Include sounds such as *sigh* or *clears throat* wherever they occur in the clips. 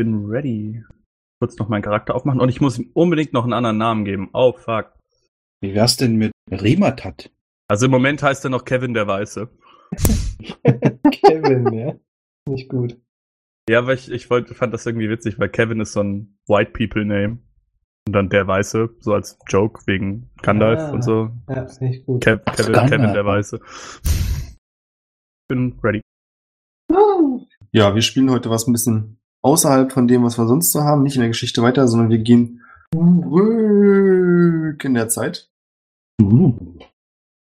Bin ready. Kurz noch meinen Charakter aufmachen und ich muss ihm unbedingt noch einen anderen Namen geben. Oh, fuck. Wie wär's denn mit Rimatat? Also im Moment heißt er noch Kevin der Weiße. *laughs* Kevin, ja. Nicht gut. Ja, aber ich, ich wollte, fand das irgendwie witzig, weil Kevin ist so ein White People Name. Und dann der Weiße, so als Joke wegen Gandalf Ah. und so. Ja, ist nicht gut. Kev, Kevin, Gandalf. Kevin der Weiße. Bin ready. Ja, wir spielen heute was ein bisschen außerhalb von dem, was wir sonst so haben. Nicht in der Geschichte weiter, sondern wir gehen zurück in der Zeit.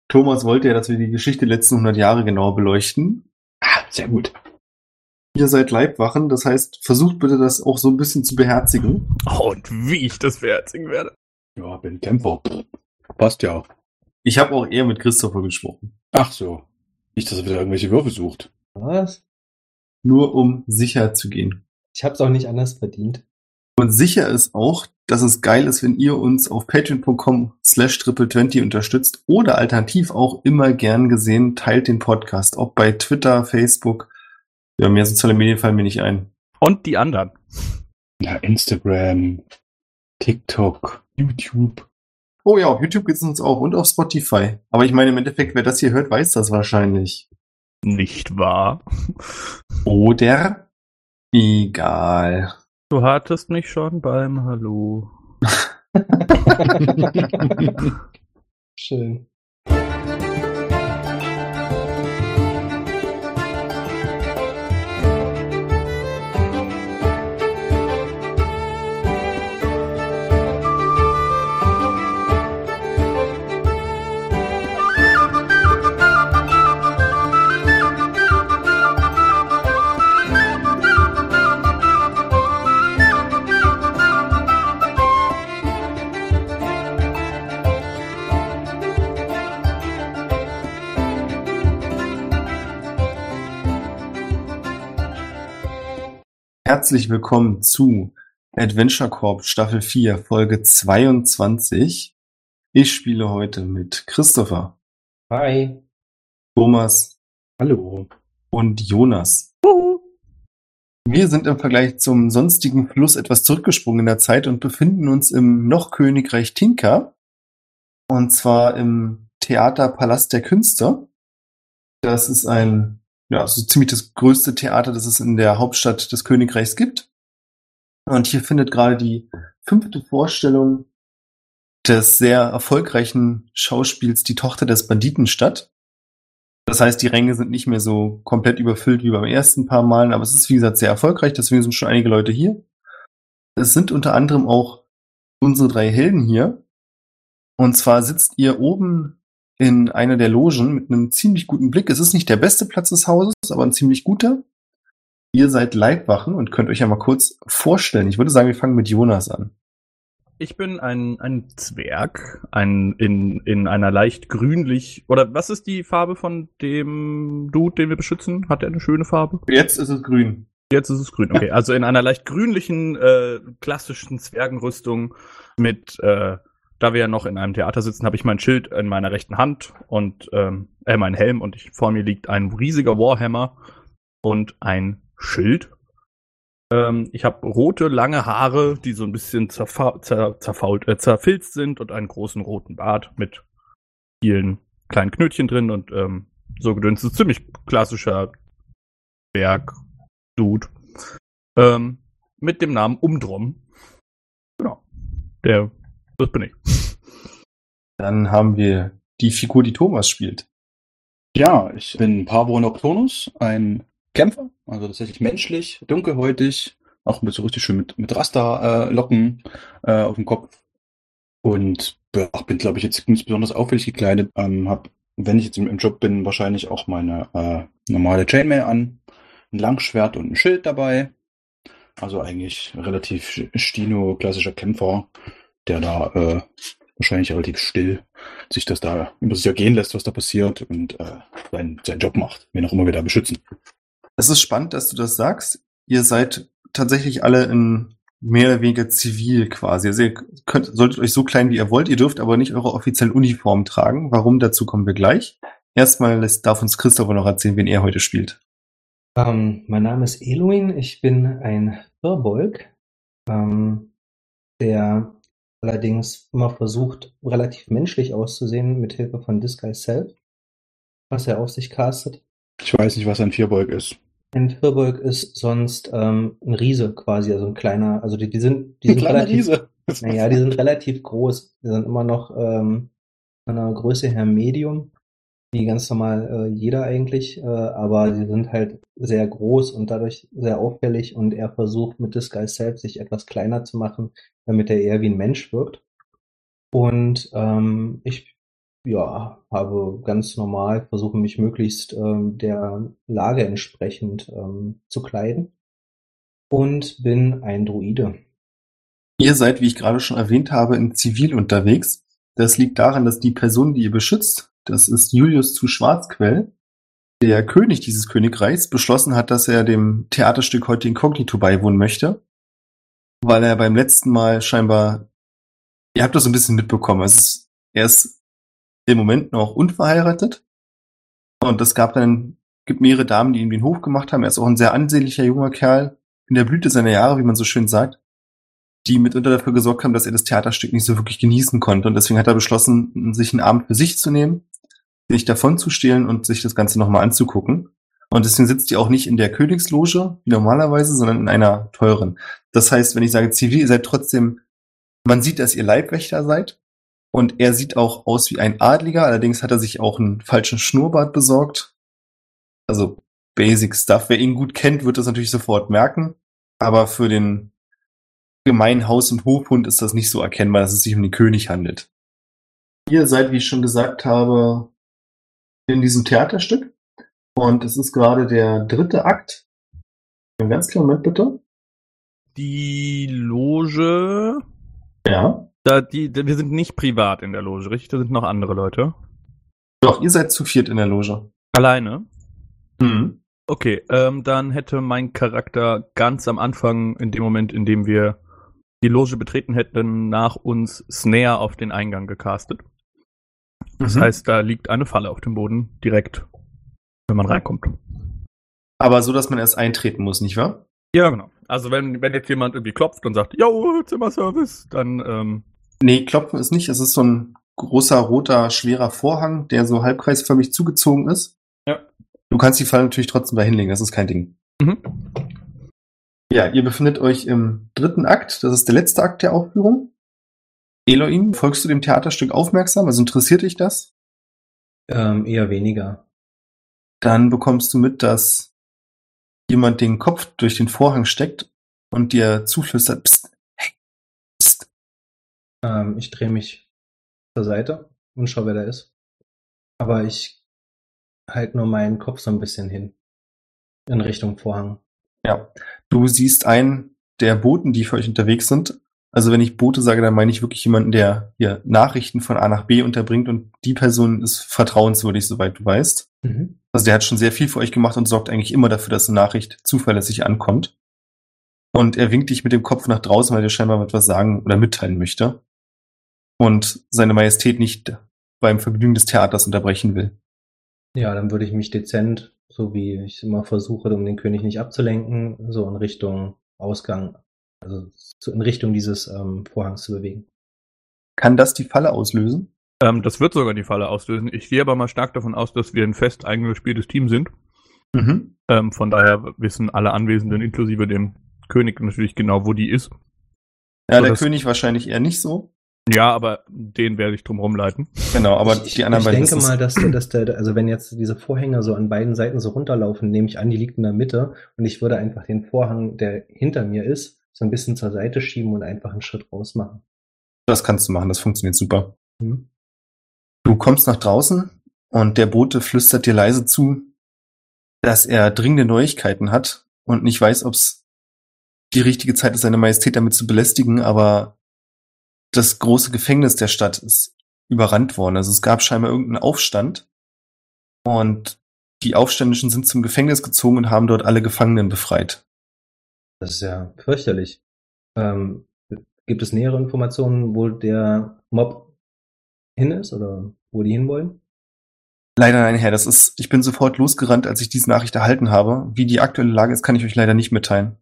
Thomas wollte ja, dass wir die Geschichte der letzten 100 Jahre genau beleuchten. Ah, sehr gut. Ihr seid Leibwachen, das heißt, versucht bitte das auch so ein bisschen zu beherzigen. Oh, und wie ich das beherzigen werde. Ja, bin. Pff, Passt ja. Ich habe auch eher mit Christopher gesprochen. Ach so. Nicht, dass er wieder irgendwelche Würfe sucht. Was? Nur um sicher zu gehen. Ich hab's auch nicht anders verdient. Und sicher ist auch, dass es geil ist, wenn ihr uns auf patreon.com slash triple20 unterstützt oder alternativ auch immer gern gesehen teilt den Podcast, ob bei Twitter, Facebook. Ja, mehr soziale Medien fallen mir nicht ein. Und die anderen. Ja, Instagram, TikTok, YouTube. Oh ja, auf YouTube gibt's uns auch und auf Spotify. Aber ich meine, im Endeffekt, wer das hier hört, weiß das wahrscheinlich. Nicht wahr? Oder? Egal. Du hattest mich schon beim Hallo. *laughs* *laughs* Schön. Herzlich willkommen zu Adventure Corp Staffel 4, Folge 22. Ich spiele heute mit Christopher, Hi. Thomas Hallo. und Jonas. Wir sind im Vergleich zum sonstigen Fluss etwas zurückgesprungen in der Zeit und befinden uns im noch Königreich Tinka. Und zwar im Theater Palast der Künste. Das ist ein, ja, so ziemlich das größte Theater, das es in der Hauptstadt des Königreichs gibt. Und hier findet gerade die fünfte Vorstellung des sehr erfolgreichen Schauspiels Die Tochter des Banditen statt. Das heißt, die Ränge sind nicht mehr so komplett überfüllt wie beim ersten paar Malen, aber es ist, wie gesagt, sehr erfolgreich, deswegen sind schon einige Leute hier. Es sind unter anderem auch unsere drei Helden hier. Und zwar sitzt ihr oben in einer der Logen mit einem ziemlich guten Blick. Es ist nicht der beste Platz des Hauses, aber ein ziemlich guter. Ihr seid Leibwachen und könnt euch ja mal kurz vorstellen. Ich würde sagen, wir fangen mit Jonas an. Ich bin ein, ein Zwerg, ein in, in einer leicht grünlich. Oder was ist die Farbe von dem Dude, den wir beschützen? Hat er eine schöne Farbe? Jetzt ist es grün. Jetzt ist es grün. Okay, *laughs* also in einer leicht grünlichen, äh, klassischen Zwergenrüstung mit, äh, da wir ja noch in einem Theater sitzen, habe ich mein Schild in meiner rechten Hand und ähm, äh, mein Helm und ich, vor mir liegt ein riesiger Warhammer und ein Schild. Ähm, ich habe rote, lange Haare, die so ein bisschen zerfa zer zerfault, äh, zerfilzt sind und einen großen roten Bart mit vielen kleinen Knötchen drin und ähm, so gedünst. Das ist ziemlich klassischer Berg-Dude. Ähm, mit dem Namen Umdrum. Genau. Der, das bin ich. Dann haben wir die Figur, die Thomas spielt. Ja, ich bin Pavo Nocturnus, ein Kämpfer, also tatsächlich menschlich, dunkelhäutig, auch mit so richtig schön mit, mit Rasterlocken äh, auf dem Kopf. Und ja, bin, glaube ich, jetzt nicht besonders auffällig gekleidet. Ähm, hab, wenn ich jetzt im, im Job bin, wahrscheinlich auch meine äh, normale Chainmail an, ein Langschwert und ein Schild dabei. Also eigentlich relativ Stino, klassischer Kämpfer, der da äh, wahrscheinlich relativ still sich das da über sich ergehen lässt, was da passiert und äh, seinen, seinen Job macht, wen auch immer wir da beschützen. Es ist spannend, dass du das sagst. Ihr seid tatsächlich alle in mehr oder weniger zivil quasi. Also ihr könnt, solltet euch so klein wie ihr wollt, ihr dürft aber nicht eure offiziellen Uniformen tragen. Warum? Dazu kommen wir gleich. Erstmal lässt, darf uns Christopher noch erzählen, wen er heute spielt. Ähm, mein Name ist Eluin, ich bin ein Firbolg, ähm, der allerdings immer versucht, relativ menschlich auszusehen, mit Hilfe von Disguise Self, was er auf sich castet. Ich weiß nicht, was ein Vierbeug ist. Ein Firbolg ist sonst ähm, ein Riese quasi, also ein kleiner, also die, die sind, die Ein sind kleiner relativ, Riese. *laughs* naja, die sind relativ groß. Die sind immer noch ähm, von der Größe her Medium, wie ganz normal äh, jeder eigentlich, äh, aber sie sind halt sehr groß und dadurch sehr auffällig und er versucht mit Disguise Self sich etwas kleiner zu machen, damit er eher wie ein Mensch wirkt. Und ähm, ich ja, habe ganz normal versuche mich möglichst ähm, der Lage entsprechend ähm, zu kleiden und bin ein Druide. Ihr seid, wie ich gerade schon erwähnt habe, in Zivil unterwegs. Das liegt daran, dass die Person, die ihr beschützt, das ist Julius zu Schwarzquell, der König dieses Königreichs, beschlossen hat, dass er dem Theaterstück heute inkognito beiwohnen möchte, weil er beim letzten Mal scheinbar, ihr habt das so ein bisschen mitbekommen, ist, er ist im Moment noch unverheiratet und es gab dann, gibt mehrere Damen, die ihm den Hof gemacht haben. Er ist auch ein sehr ansehnlicher junger Kerl, in der Blüte seiner Jahre, wie man so schön sagt, die mitunter dafür gesorgt haben, dass er das Theaterstück nicht so wirklich genießen konnte. Und deswegen hat er beschlossen, sich einen Abend für sich zu nehmen, sich davon zu stehlen und sich das Ganze nochmal anzugucken. Und deswegen sitzt ihr auch nicht in der Königsloge, wie normalerweise, sondern in einer teuren. Das heißt, wenn ich sage zivil, ihr seid trotzdem, man sieht, dass ihr Leibwächter seid. Und er sieht auch aus wie ein Adliger, allerdings hat er sich auch einen falschen Schnurrbart besorgt. Also Basic Stuff. Wer ihn gut kennt, wird das natürlich sofort merken. Aber für den gemeinen Haus- und Hofhund ist das nicht so erkennbar, dass es sich um den König handelt. Ihr seid, wie ich schon gesagt habe, in diesem Theaterstück. Und es ist gerade der dritte Akt. Einen ganz kleinen Moment bitte. Die Loge. Ja. Da, die, wir sind nicht privat in der Loge, richtig? Da sind noch andere Leute. Doch, ihr seid zu viert in der Loge. Alleine? Mhm. Okay, ähm, dann hätte mein Charakter ganz am Anfang, in dem Moment, in dem wir die Loge betreten hätten, nach uns Snare auf den Eingang gecastet. Das Mhm. heißt, da liegt eine Falle auf dem Boden, direkt, wenn man reinkommt. Aber so, dass man erst eintreten muss, nicht wahr? Ja, genau. Also wenn, wenn jetzt jemand irgendwie klopft und sagt, yo, Zimmerservice, dann, ähm, Nee, klopfen ist nicht. Es ist so ein großer, roter, schwerer Vorhang, der so halbkreisförmig zugezogen ist. Ja. Du kannst die Falle natürlich trotzdem da hinlegen, das ist kein Ding. mhm. Ja, ihr befindet euch im dritten Akt. Das ist der letzte Akt der Aufführung. Elohim, folgst du dem Theaterstück aufmerksam? Also interessiert dich das? Ähm, eher weniger. Dann bekommst du mit, dass jemand den Kopf durch den Vorhang steckt und dir zuflüstert, psst, hey, psst. Ähm, ich drehe mich zur Seite und schaue, wer da ist. Aber ich halte nur meinen Kopf so ein bisschen hin. In Richtung Vorhang. Ja, du siehst einen der Boten, die für euch unterwegs sind. Also wenn ich Bote sage, dann meine ich wirklich jemanden, der hier Nachrichten von A nach B unterbringt und die Person ist vertrauenswürdig, soweit du weißt. Mhm. Also der hat schon sehr viel für euch gemacht und sorgt eigentlich immer dafür, dass eine Nachricht zuverlässig ankommt. Und er winkt dich mit dem Kopf nach draußen, weil er scheinbar etwas sagen oder mitteilen möchte. Und seine Majestät nicht beim Vergnügen des Theaters unterbrechen will. Ja, dann würde ich mich dezent, so wie ich immer versuche, um den König nicht abzulenken, so in Richtung Ausgang, also so in Richtung dieses ähm, Vorhangs zu bewegen. Kann das die Falle auslösen? ähm, das wird sogar die Falle auslösen. Ich gehe aber mal stark davon aus, dass wir ein fest eingespieltes Team sind. Mhm. Ähm, von daher wissen alle Anwesenden, inklusive dem König, natürlich genau, wo die ist. Ja, So, der König wahrscheinlich eher nicht so. Ja, aber den werde ich drum rumleiten. Genau, aber ich, die anderen ich beiden denke ist es- mal, dass, *clears throat* dass der, also wenn jetzt diese Vorhänge so an beiden Seiten so runterlaufen, nehme ich an, die liegt in der Mitte und ich würde einfach den Vorhang, der hinter mir ist, so ein bisschen zur Seite schieben und einfach einen Schritt raus machen. Das kannst du machen, das funktioniert super. Hm? Du kommst nach draußen und der Bote flüstert dir leise zu, dass er dringende Neuigkeiten hat und nicht weiß, ob es die richtige Zeit ist, seine Majestät damit zu belästigen, aber das große Gefängnis der Stadt ist überrannt worden. Also es gab scheinbar irgendeinen Aufstand und die Aufständischen sind zum Gefängnis gezogen und haben dort alle Gefangenen befreit. Das ist ja fürchterlich. Ähm, gibt es nähere Informationen, wo der Mob hin ist oder wo die hinwollen? Leider nein, Herr. Das ist, ich bin sofort losgerannt, als ich diese Nachricht erhalten habe. Wie die aktuelle Lage ist, kann ich euch leider nicht mitteilen.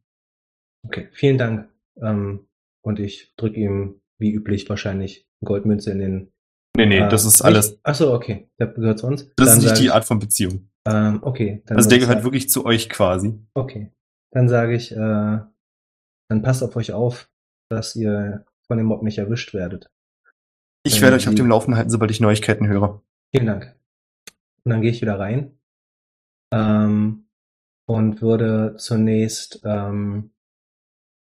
Okay, vielen Dank. Ähm, und ich drücke ihm, wie üblich, wahrscheinlich Goldmünze in den. Nee, nee, äh, das ist alles. Ach so, okay. Der gehört zu uns. Das Dann ist nicht die Art von Beziehung. Ähm, okay. Also der gehört sagen- wirklich zu euch quasi. Okay. Dann sage ich, äh, dann passt auf euch auf, dass ihr von dem Mob nicht erwischt werdet. Ich Wenn werde euch auf dem Laufenden halten, sobald ich Neuigkeiten höre. Vielen Dank. Und dann gehe ich wieder rein ähm, und würde zunächst ähm,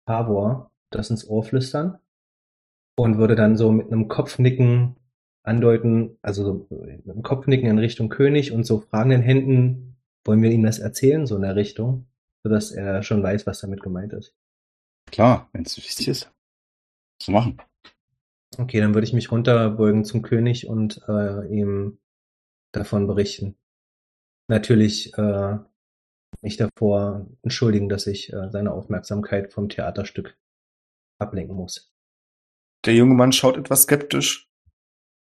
Pavor das ins Ohr flüstern und würde dann so mit einem Kopfnicken andeuten, also so mit einem Kopfnicken in Richtung König und so fragenden Händen, wollen wir ihm das erzählen, so in der Richtung, sodass er schon weiß, was damit gemeint ist. Klar, wenn es wichtig ist. So machen. Okay, dann würde ich mich runterbeugen zum König und äh, ihm davon berichten. Natürlich äh, mich davor entschuldigen, dass ich äh, seine Aufmerksamkeit vom Theaterstück ablenken muss. Der junge Mann schaut etwas skeptisch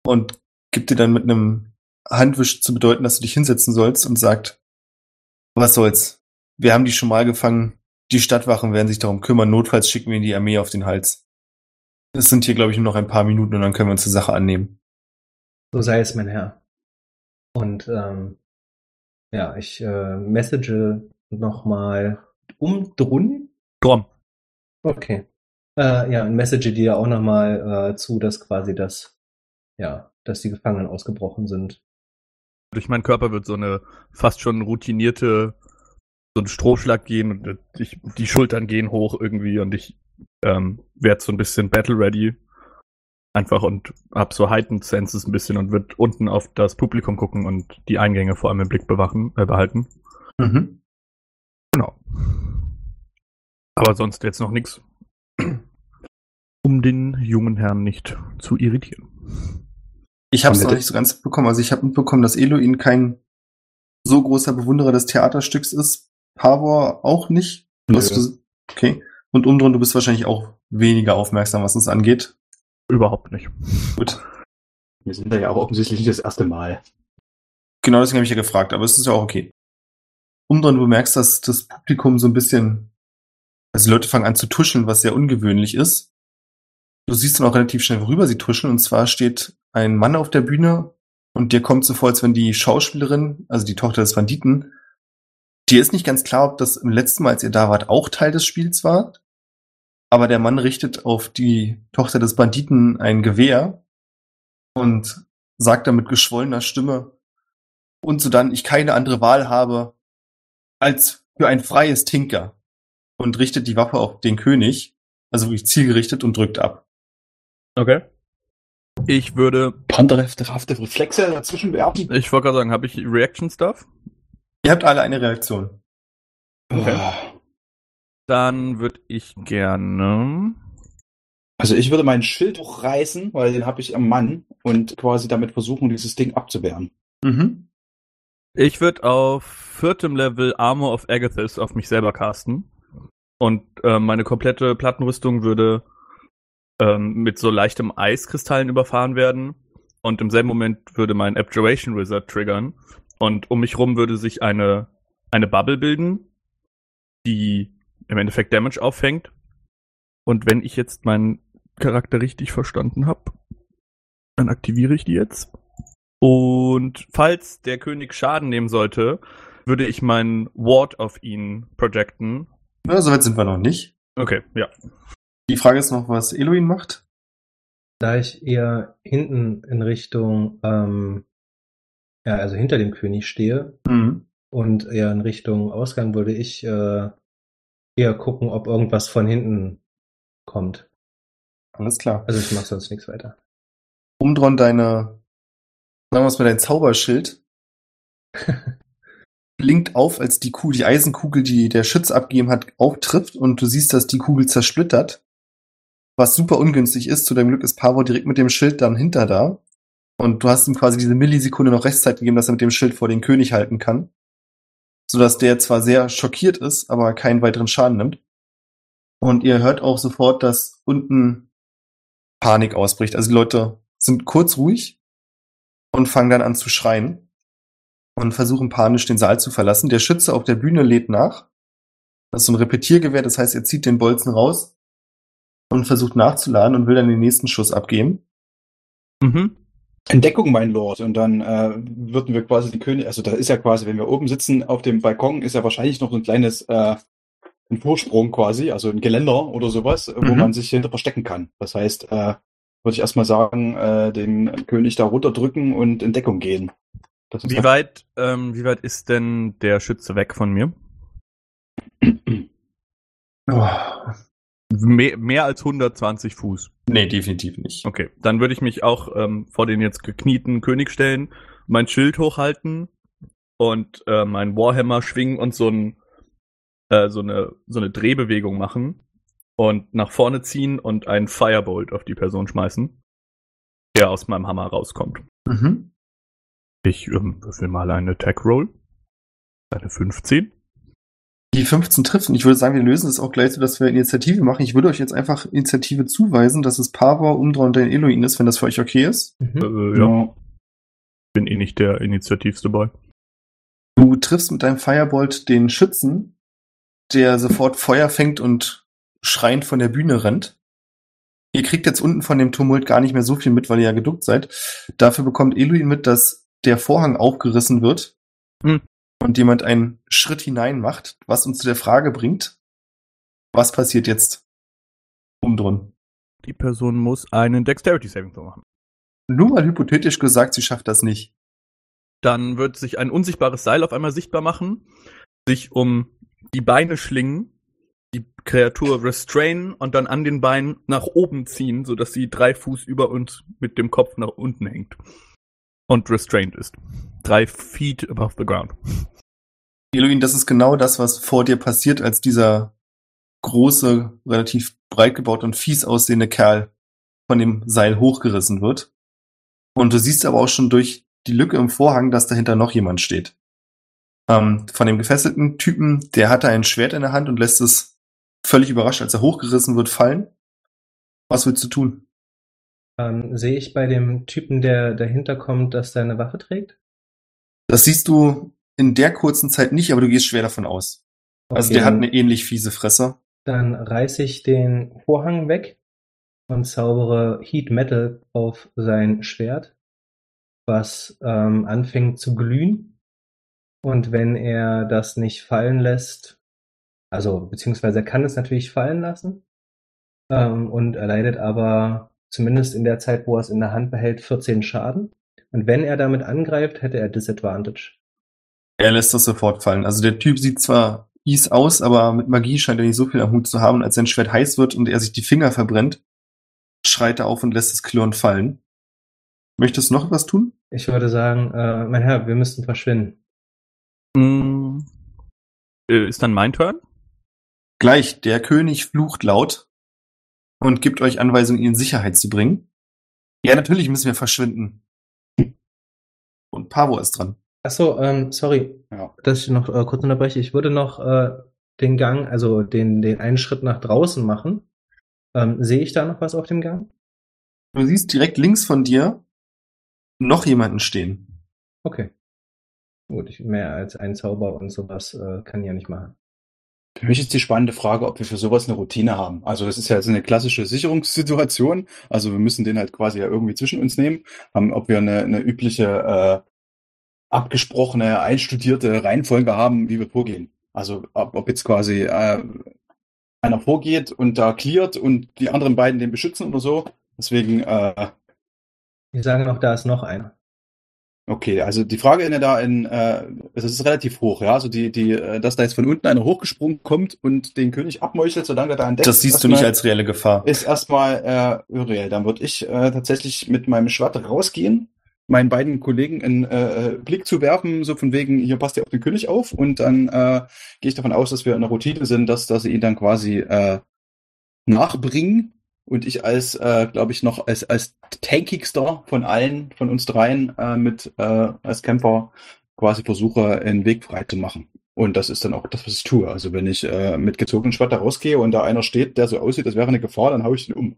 und gibt dir dann mit einem Handwisch zu bedeuten, dass du dich hinsetzen sollst und sagt, was soll's? Wir haben die schon mal gefangen. Die Stadtwachen werden sich darum kümmern. Notfalls schicken wir die Armee auf den Hals. Es sind hier, glaube ich, nur noch ein paar Minuten und dann können wir uns zur Sache annehmen. So sei es, mein Herr. Und ähm, ja, ich äh, message nochmal um drun. Drum. Okay. Äh, ja, und message dir auch nochmal äh, zu, dass quasi das, ja, dass die Gefangenen ausgebrochen sind. Durch meinen Körper wird so eine fast schon routinierte, so ein Stromschlag gehen und ich, die Schultern gehen hoch irgendwie und ich ähm, werde so ein bisschen battle ready. Einfach und hab so heightened senses ein bisschen und wird unten auf das Publikum gucken und die Eingänge vor allem im Blick bewachen, äh, behalten. Mhm. Genau. Aber sonst jetzt noch nichts. Um den jungen Herrn nicht zu irritieren. Ich habe es noch nicht so ganz mitbekommen. Also ich habe mitbekommen, dass Eloin kein so großer Bewunderer des Theaterstücks ist. Pavor auch nicht. Du, okay. Und Umdrun, du bist wahrscheinlich auch weniger aufmerksam, was es angeht. Überhaupt nicht. Gut. Wir sind da ja auch offensichtlich nicht das erste Mal. Genau deswegen habe ich ja gefragt, aber es ist ja auch okay. Umdrun, du merkst, dass das Publikum so ein bisschen, also die Leute fangen an zu tuscheln, was sehr ungewöhnlich ist. Du siehst dann auch relativ schnell, worüber sie tuscheln. Und zwar steht ein Mann auf der Bühne und dir kommt so vor, als wenn die Schauspielerin, also die Tochter des Banditen, dir ist nicht ganz klar, ob das im letzten Mal, als ihr da wart, auch Teil des Spiels war. Aber der Mann richtet auf die Tochter des Banditen ein Gewehr und sagt dann mit geschwollener Stimme, und so dann ich keine andere Wahl habe als für ein freies Tinker und richtet die Waffe auf den König, also wirklich zielgerichtet und drückt ab. Okay. Ich würde, Panderhafte Reflexe dazwischen werfen. ich wollte gerade sagen, habe ich Reaction Stuff? Ihr habt alle eine Reaktion. Okay. Dann würde ich gerne. Also ich würde mein Schild hochreißen, weil den habe ich am Mann und quasi damit versuchen, dieses Ding abzuwehren. Mhm. Ich würde auf viertem Level Armor of Agathis auf mich selber casten. Und äh, meine komplette Plattenrüstung würde ähm, mit so leichtem Eiskristallen überfahren werden. Und im selben Moment würde mein Abjuration Wizard triggern. Und um mich rum würde sich eine, eine Bubble bilden, die im Endeffekt Damage auffängt. Und wenn ich jetzt meinen Charakter richtig verstanden habe, dann aktiviere ich die jetzt. Und falls der König Schaden nehmen sollte, würde ich meinen Ward auf ihn projecten. Na, soweit sind wir noch nicht. Okay, ja. Die Frage ist noch, was Eloin macht. Da ich eher hinten in Richtung, ähm, ja, also hinter dem König stehe Mhm. und eher in Richtung Ausgang, würde ich äh, eher gucken, ob irgendwas von hinten kommt. Alles klar. Also ich mache sonst nichts weiter. Umdron deine, sagen wir es mal, dein Zauberschild *laughs* blinkt auf, als die Kugel, die Eisenkugel, die der Schütz abgegeben hat, auftrifft und du siehst, dass die Kugel zersplittert. Was super ungünstig ist. Zu deinem Glück ist Pavo direkt mit dem Schild dann hinter da. Und du hast ihm quasi diese Millisekunde noch Restzeit gegeben, dass er mit dem Schild vor den König halten kann. Sodass der zwar sehr schockiert ist, aber keinen weiteren Schaden nimmt. Und ihr hört auch sofort, dass unten Panik ausbricht. Also die Leute sind kurz ruhig und fangen dann an zu schreien. und versuchen panisch den Saal zu verlassen. Der Schütze auf der Bühne lädt nach. Das ist so ein Repetiergewehr, das heißt, er zieht den Bolzen raus und versucht nachzuladen und will dann den nächsten Schuss abgeben. Mhm. Entdeckung, mein Lord. Und dann äh, würden wir quasi den König, also da ist ja quasi, wenn wir oben sitzen auf dem Balkon, ist ja wahrscheinlich noch so ein kleines äh, ein Vorsprung quasi, also ein Geländer oder sowas, wo Mhm. man sich hinter verstecken kann. Das heißt, äh, würde ich erstmal sagen, äh, den König da runterdrücken und in Deckung gehen. Wie weit, ähm, wie weit ist denn der Schütze weg von mir? Oh, Mehr, mehr als 120 Fuß. nee, definitiv nicht. Okay, dann würde ich mich auch ähm, vor den jetzt geknieten König stellen, mein Schild hochhalten und äh, meinen Warhammer schwingen und so, ein, äh, so, eine, so eine Drehbewegung machen und nach vorne ziehen und einen Firebolt auf die Person schmeißen, der aus meinem Hammer rauskommt. Mhm. Ich ähm, würfel mal eine Attack Roll. Eine 15. Die 15 trifft und ich würde sagen, wir lösen das auch gleich so, dass wir Initiative machen. Ich würde euch jetzt einfach Initiative zuweisen, dass es Pava, Umdra und dein Eloin ist, wenn das für euch okay ist. Mhm. Äh, ja, Ja. bin eh nicht der initiativste Boy. Du triffst mit deinem Firebolt den Schützen, der sofort Feuer fängt und schreiend von der Bühne rennt. Ihr kriegt jetzt unten von dem Tumult gar nicht mehr so viel mit, weil ihr ja geduckt seid. Dafür bekommt Eloin mit, dass der Vorhang aufgerissen wird Hm. Und jemand einen Schritt hinein macht, was uns zu der Frage bringt, was passiert jetzt umdrun? Die Person muss einen Dexterity Saving Throw machen. Nur mal hypothetisch gesagt, sie schafft das nicht. Dann wird sich ein unsichtbares Seil auf einmal sichtbar machen, sich um die Beine schlingen, die Kreatur restrainen und dann an den Beinen nach oben ziehen, sodass sie drei Fuß über uns mit dem Kopf nach unten hängt. Und restrained ist. Drei feet above the ground. Eloin, das ist genau das, was vor dir passiert, als dieser große, relativ breit gebaut und fies aussehende Kerl von dem Seil hochgerissen wird. Und du siehst aber auch schon durch die Lücke im Vorhang, dass dahinter noch jemand steht. Ähm, von dem gefesselten Typen, der hatte ein Schwert in der Hand und lässt es völlig überrascht, als er hochgerissen wird, fallen. Was willst du tun? Ähm, sehe ich bei dem Typen, der dahinter kommt, dass der eine Waffe trägt? Das siehst du in der kurzen Zeit nicht, aber du gehst schwer davon aus. Also Okay, der hat eine ähnlich fiese Fresse. Dann reiße ich den Vorhang weg und zaubere Heat Metal auf sein Schwert, was ähm, anfängt zu glühen. Und wenn er das nicht fallen lässt, also beziehungsweise er kann es natürlich fallen lassen ähm, und erleidet aber zumindest in der Zeit, wo er es in der Hand behält, 14 Schaden. Und wenn er damit angreift, hätte er Disadvantage. Er lässt das sofort fallen. Also der Typ sieht zwar fies aus, aber mit Magie scheint er nicht so viel am Hut zu haben. Und als sein Schwert heiß wird und er sich die Finger verbrennt, schreit er auf und lässt es klirrend fallen. Möchtest du noch was tun? Ich würde sagen, äh, mein Herr, wir müssten verschwinden. Mm. Ist dann mein Turn? Gleich, der König flucht laut und gibt euch Anweisungen, ihn in Sicherheit zu bringen. Ja, natürlich müssen wir verschwinden. Und Pavo ist dran. Ach so, ähm, sorry, Ja. dass ich noch äh, kurz unterbreche. Ich würde noch äh, den Gang, also den, den einen Schritt nach draußen machen. Ähm, sehe ich da noch was auf dem Gang? Du siehst direkt links von dir noch jemanden stehen. Okay. Gut, ich, mehr als ein Zauber und sowas äh, kann ich ja nicht machen. Für mich ist die spannende Frage, ob wir für sowas eine Routine haben. Also das ist ja jetzt eine klassische Sicherungssituation. Also wir müssen den halt quasi ja irgendwie zwischen uns nehmen. Haben, ob wir eine, eine übliche, äh, abgesprochene, einstudierte Reihenfolge haben, wie wir vorgehen. Also ob, ob jetzt quasi äh, einer vorgeht und da cleart und die anderen beiden den beschützen oder so. Deswegen, äh, Ich sage noch, da ist noch einer. Okay, also die Frage in der da in, äh, es ist relativ hoch, ja, also die, die, äh, dass da jetzt von unten einer hochgesprungen kommt und den König abmeuchelt, solange er da entdeckt. Das siehst du nicht als reelle Gefahr. Ist erstmal äh, irreal. Dann würde ich äh, tatsächlich mit meinem Schwert rausgehen, meinen beiden Kollegen einen äh, äh, Blick zu werfen, so von wegen, hier passt ihr auf den König auf und dann äh, gehe ich davon aus, dass wir in der Routine sind, dass, dass sie ihn dann quasi äh, nachbringen und ich als, äh, glaube ich, noch als, als tankigster von allen, von uns dreien äh, mit äh, als Kämpfer quasi versuche, einen Weg frei zu machen. Und das ist dann auch das, was ich tue. Also wenn ich äh, mit gezogenem Schwert da rausgehe und da einer steht, der so aussieht, als wäre eine Gefahr, dann hau ich ihn um.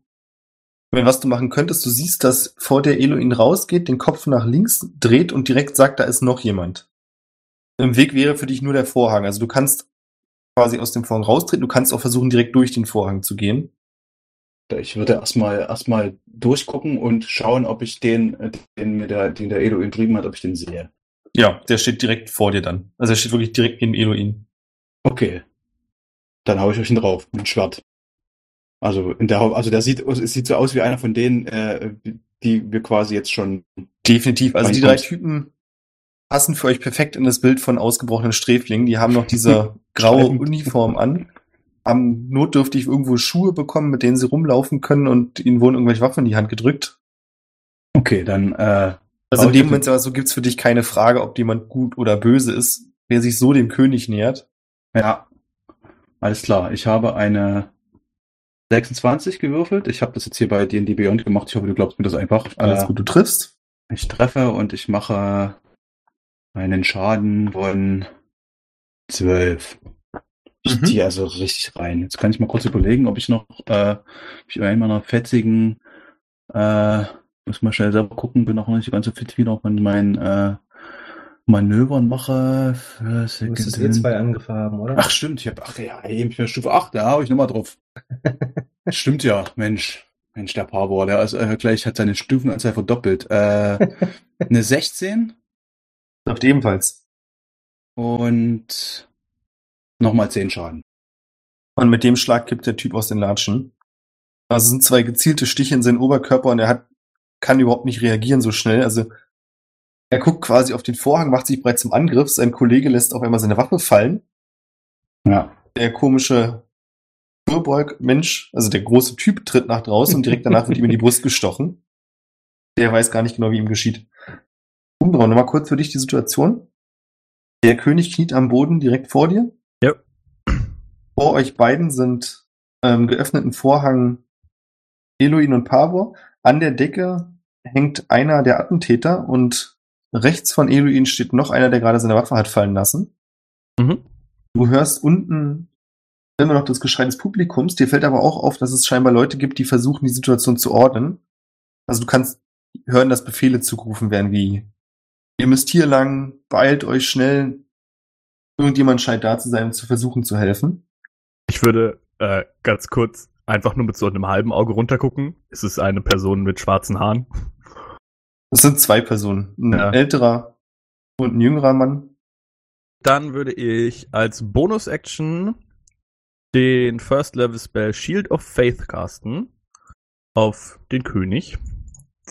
Wenn was du machen könntest, du siehst, dass vor der Eloin rausgeht, den Kopf nach links dreht und direkt sagt, da ist noch jemand. Im Weg wäre für dich nur der Vorhang. Also du kannst quasi aus dem Vorhang raustreten, du kannst auch versuchen, direkt durch den Vorhang zu gehen. Ich würde erstmal erstmal durchgucken und schauen, ob ich den, äh, den mir der, den der Eloin drüben hat, ob ich den sehe. Ja, der steht direkt vor dir dann. Also er steht wirklich direkt neben Eloin. Okay. Dann hau ich euch ihn drauf mit Schwert. Also in der also der sieht es sieht so aus wie einer von denen, äh, die wir quasi jetzt schon. Definitiv. Also die drei. Typen passen für euch perfekt in das Bild von ausgebrochenen Sträflingen. Die haben noch diese graue. Uniform an, haben notdürftig irgendwo Schuhe bekommen, mit denen sie rumlaufen können und ihnen wurden irgendwelche Waffen in die Hand gedrückt. Okay, dann äh, Also in dem Moment aber so gibt's für dich keine Frage, ob jemand gut oder böse ist, wer sich so dem König nähert. ja, alles klar. Ich habe eine 26 gewürfelt. Ich habe das jetzt hier bei D&D Beyond gemacht. Ich hoffe, du glaubst mir das einfach. Alles Äh, gut, du triffst. Ich treffe und ich mache einen Schaden von 12. Ich Mhm. ziehe also richtig rein. Jetzt kann ich mal kurz überlegen, ob ich noch, äh, ich bei meiner fetzigen, äh, muss mal schnell selber gucken, bin auch noch nicht ganz so fit wie noch mit meinen äh, Manövern mache. Für Du müsstest eh zwei angefangen haben, oder? Ach stimmt, ich habe, ach ja, eben ich bin Stufe 8, da hau ich nochmal drauf. *laughs* stimmt ja, Mensch. Mensch, der Parbor, der ist äh, gleich hat seine Stufenanzahl verdoppelt. Äh, *laughs* eine 16 Trifft ebenfalls. und nochmal 10 Schaden. Und mit dem Schlag kippt der Typ aus den Latschen. Also sind zwei gezielte Stiche in seinen Oberkörper und er hat, kann überhaupt nicht reagieren so schnell. Also er guckt quasi auf den Vorhang, macht sich bereit zum Angriff. Sein Kollege lässt auf einmal seine Waffe fallen. Ja. Der komische Furbolg-Mensch, also der große Typ, tritt nach draußen und direkt danach wird ihm in die Brust gestochen. Der weiß gar nicht genau, wie ihm geschieht. Umdrauen, nochmal kurz für dich die Situation. Der König kniet am Boden direkt vor dir. Vor euch beiden sind ähm, geöffneten Vorhang Eloin und Pavor. An der Decke hängt einer der Attentäter und rechts von Eloin steht noch einer, der gerade seine Waffe hat fallen lassen. Mhm. Du hörst unten immer noch das Geschrei des Publikums. Dir fällt aber auch auf, dass es scheinbar Leute gibt, die versuchen, die Situation zu ordnen. Also du kannst hören, dass Befehle zugerufen werden wie ihr müsst hier lang, beeilt euch schnell. Irgendjemand scheint da zu sein, um zu versuchen zu helfen. Ich würde äh, ganz kurz einfach nur mit so einem halben Auge runtergucken. Es ist eine Person mit schwarzen Haaren. Es sind zwei Personen. Ein Ja. älterer und ein jüngerer Mann. Dann würde ich als Bonus-Action den First Level Spell Shield of Faith casten auf den König.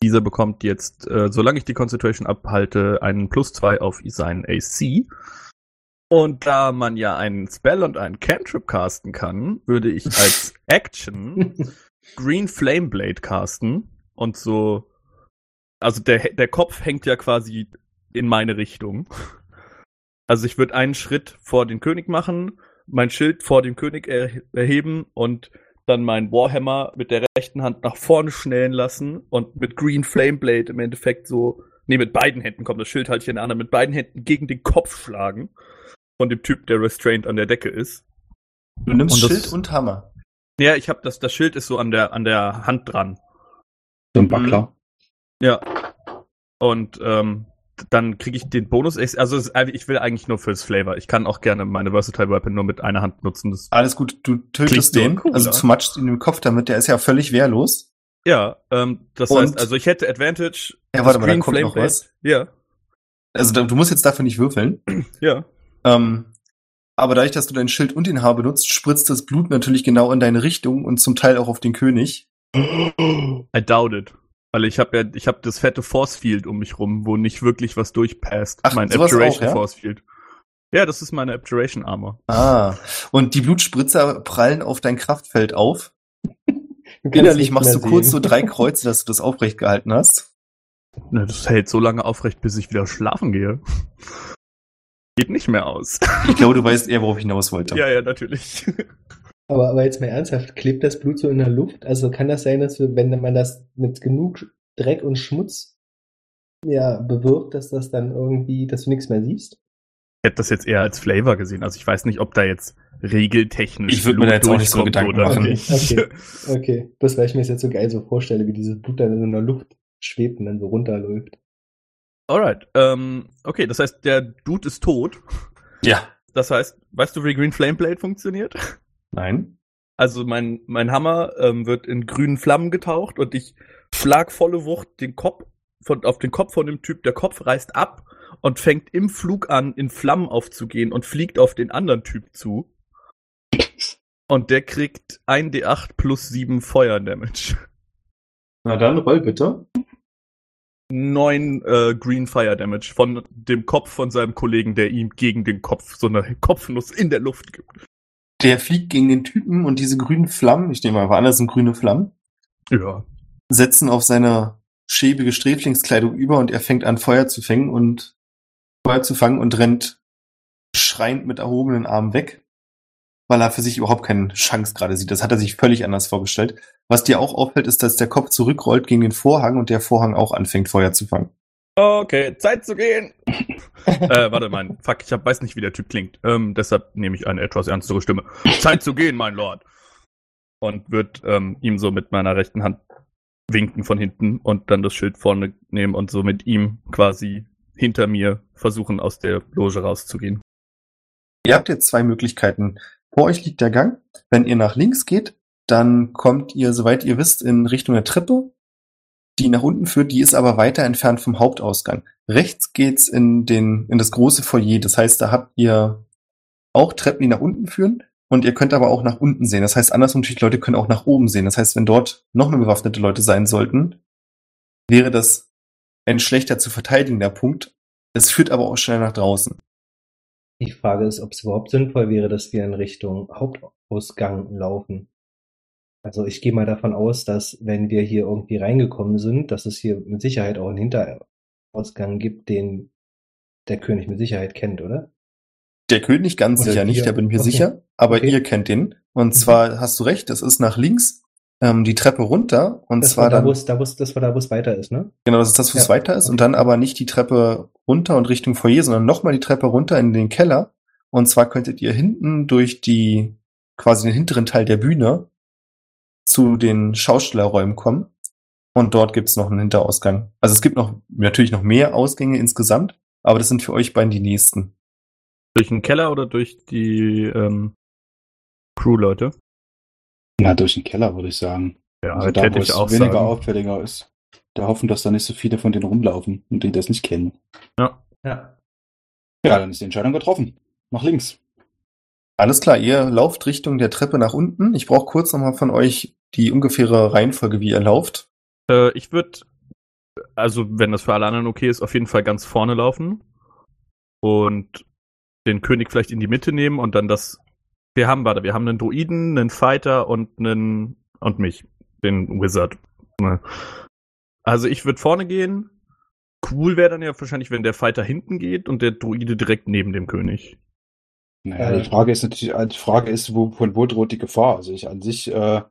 Dieser bekommt jetzt, äh, solange ich die Concentration abhalte, einen plus zwei auf seinen AC. Und da man ja einen Spell und einen Cantrip casten kann, würde ich als *laughs* Action Green Flame Blade casten und so. Also der, der Kopf hängt ja quasi in meine Richtung. Also ich würde einen Schritt vor den König machen, mein Schild vor dem König er erheben und dann meinen Warhammer mit der rechten Hand nach vorne schnellen lassen und mit Green Flame Blade im Endeffekt so, nee, mit beiden Händen kommt das Schild halte ich in der anderen, mit beiden Händen gegen den Kopf schlagen von dem Typ, der restrained an der Decke ist. Du nimmst Und das- Schild und Hammer. Ja, ich habe das, das Schild ist so an der, an der Hand dran. So ein Backler. Ja. Und ähm, dann kriege ich den Bonus. Also ich will eigentlich nur fürs Flavor. Ich kann auch gerne meine Versatile Weapon nur mit einer Hand nutzen. Das, Alles gut, du tötest den, cooler. also du matschst ihn im Kopf damit, der ist ja völlig wehrlos. ja, ähm, das Und- heißt, also ich hätte Advantage. Ja, warte mal, da kommt Flame noch was. Ja, Also du musst jetzt dafür nicht würfeln. ja. Ähm, aber dadurch, dass du dein Schild und den Haar benutzt, spritzt das Blut natürlich genau in deine Richtung und zum Teil auch auf den König. *gasps* I doubt it. Weil ich habe ja, ich habe das fette Force Field um mich rum, wo nicht wirklich was durchpasst. Ach, mein sowas Abjuration auch, ja? Force Field. Ja, das ist meine Abjuration Armor. Ah, und die Blutspritzer prallen auf dein Kraftfeld auf. Innerlich machst du kurz so sehen. drei *laughs* Kreuze, dass du das aufrecht gehalten hast. Ne, das hält so lange aufrecht, bis ich wieder schlafen gehe. Geht nicht mehr aus. *laughs* Ich glaube, du weißt eher, worauf ich hinaus wollte. ja, ja, natürlich. Aber, aber jetzt mal ernsthaft, klebt das Blut so in der Luft? Also kann das sein, dass wir, wenn man das mit genug Dreck und Schmutz ja, bewirkt, dass das dann irgendwie, dass du nichts mehr siehst? Ich hätte das jetzt eher als Flavor gesehen. Also ich weiß nicht, ob da jetzt regeltechnisch Ich würd mir da jetzt auch nicht so Gedanken oder machen. Okay. *laughs* Okay, das, weil ich mir das jetzt so geil so vorstelle, wie dieses Blut dann in der Luft schwebt und dann so runterläuft. Alright. Ähm, okay, das heißt, der Dude ist tot. Ja. Das heißt, weißt du, wie Green Flame Blade funktioniert? Nein. Also mein, mein Hammer ähm, wird in grünen Flammen getaucht und ich schlag volle Wucht den Kopf von, auf den Kopf von dem Typ. Der Kopf reißt ab und fängt im Flug an, in Flammen aufzugehen und fliegt auf den anderen Typ zu. Und der kriegt 1d8 plus 7 Feuer-Damage. Na dann, roll bitte. 9 äh, Green Fire Damage von dem Kopf von seinem Kollegen, der ihm gegen den Kopf so eine Kopfnuss in der Luft gibt. Der fliegt gegen den Typen und diese grünen Flammen, ich nehme mal an, das sind grüne Flammen, Ja. setzen auf seine schäbige Sträflingskleidung über und er fängt an, Feuer zu fangen und Feuer zu fangen und rennt schreiend mit erhobenen Armen weg, weil er für sich überhaupt keine Chance gerade sieht. Das hat er sich völlig anders vorgestellt. Was dir auch auffällt, ist, dass der Kopf zurückrollt gegen den Vorhang und der Vorhang auch anfängt, Feuer zu fangen. Okay, Zeit zu gehen. *laughs* äh, warte mal, fuck, ich hab, weiß nicht, wie der Typ klingt. Ähm, deshalb nehme ich eine etwas ernstere Stimme. Zeit zu gehen, mein Lord. Und wird ähm, ihm so mit meiner rechten Hand winken von hinten und dann das Schild vorne nehmen und so mit ihm quasi hinter mir versuchen, aus der Loge rauszugehen. Ihr habt jetzt zwei Möglichkeiten. Vor euch liegt der Gang. Wenn ihr nach links geht, dann kommt ihr, soweit ihr wisst, in Richtung der Treppe, die nach unten führt. Die ist aber weiter entfernt vom Hauptausgang. Rechts geht's in den, in das große Foyer. Das heißt, da habt ihr auch Treppen, die nach unten führen. Und ihr könnt aber auch nach unten sehen. Das heißt, andersrum natürlich, Leute können auch nach oben sehen. Das heißt, wenn dort noch mehr bewaffnete Leute sein sollten, wäre das ein schlechter zu verteidigender Punkt. Es führt aber auch schnell nach draußen. Die Frage ist, ob es überhaupt sinnvoll wäre, dass wir in Richtung Hauptausgang laufen. Also ich gehe mal davon aus, dass wenn wir hier irgendwie reingekommen sind, dass es hier mit Sicherheit auch einen Hinterausgang gibt, den der König mit Sicherheit kennt, oder? Der König ganz Oder sicher nicht, da bin ich mir Okay. sicher, aber Okay. ihr kennt den. Und Mhm. zwar hast du recht, es ist nach links ähm, die Treppe runter und Das zwar war da, dann wo es, da, wo es, das war da, wo es weiter ist, ne? genau, das ist das, wo es Ja. weiter ist und dann aber nicht die Treppe runter und Richtung Foyer, sondern nochmal die Treppe runter in den Keller. Und zwar könntet ihr hinten durch die quasi den hinteren Teil der Bühne zu den Schaustellerräumen kommen und dort gibt's noch einen Hinterausgang. Also es gibt noch natürlich noch mehr Ausgänge insgesamt, aber das sind für euch beiden die nächsten. Durch den Keller oder durch die ähm, Crew-Leute? Na, durch den Keller, würde ich sagen. Ja, also da, wo ich es auch weniger sagen. auffälliger ist. Da hoffen, dass da nicht so viele von denen rumlaufen und die das nicht kennen. Ja. Ja. Ja, dann ist die Entscheidung getroffen. Nach links. Alles klar, ihr lauft Richtung der Treppe nach unten. Ich brauche kurz nochmal von euch die ungefähre Reihenfolge, wie ihr lauft. Äh, ich würde, also wenn das für alle anderen okay ist, auf jeden Fall ganz vorne laufen und den König vielleicht in die Mitte nehmen und dann das. Wir haben, warte, wir haben einen Druiden, einen Fighter und einen und mich, den Wizard. Also ich würde vorne gehen. Cool wäre dann ja wahrscheinlich, wenn der Fighter hinten geht und der Druide direkt neben dem König. Naja, Äh. die Frage ist natürlich, die Frage ist, wo, von wo droht die Gefahr? Also ich an sich, äh,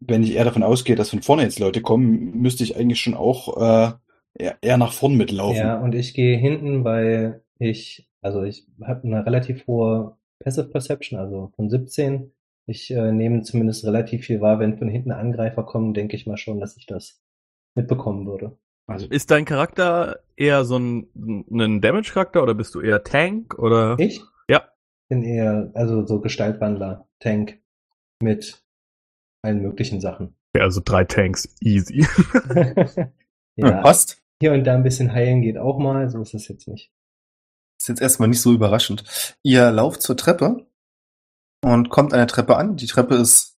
wenn ich eher davon ausgehe, dass von vorne jetzt Leute kommen, müsste ich eigentlich schon auch äh, eher, eher nach vorn mitlaufen. Ja, und ich gehe hinten, weil ich, also ich habe eine relativ hohe Passive Perception, also von 17. Ich äh, nehme zumindest relativ viel wahr, wenn von hinten Angreifer kommen, denke ich mal schon, dass ich das mitbekommen würde. Also Ist dein Charakter eher so ein, ein Damage-Charakter oder bist du eher Tank oder? Ich? Ja. Bin eher, also so Gestaltwandler, Tank mit allen möglichen Sachen. Ja, also drei Tanks, easy. *laughs* *laughs* Ja, passt. hier und da ein bisschen heilen geht auch mal, so ist es jetzt nicht. Ist jetzt erstmal nicht so überraschend. Ihr lauft zur Treppe und kommt an der Treppe an. Die Treppe ist,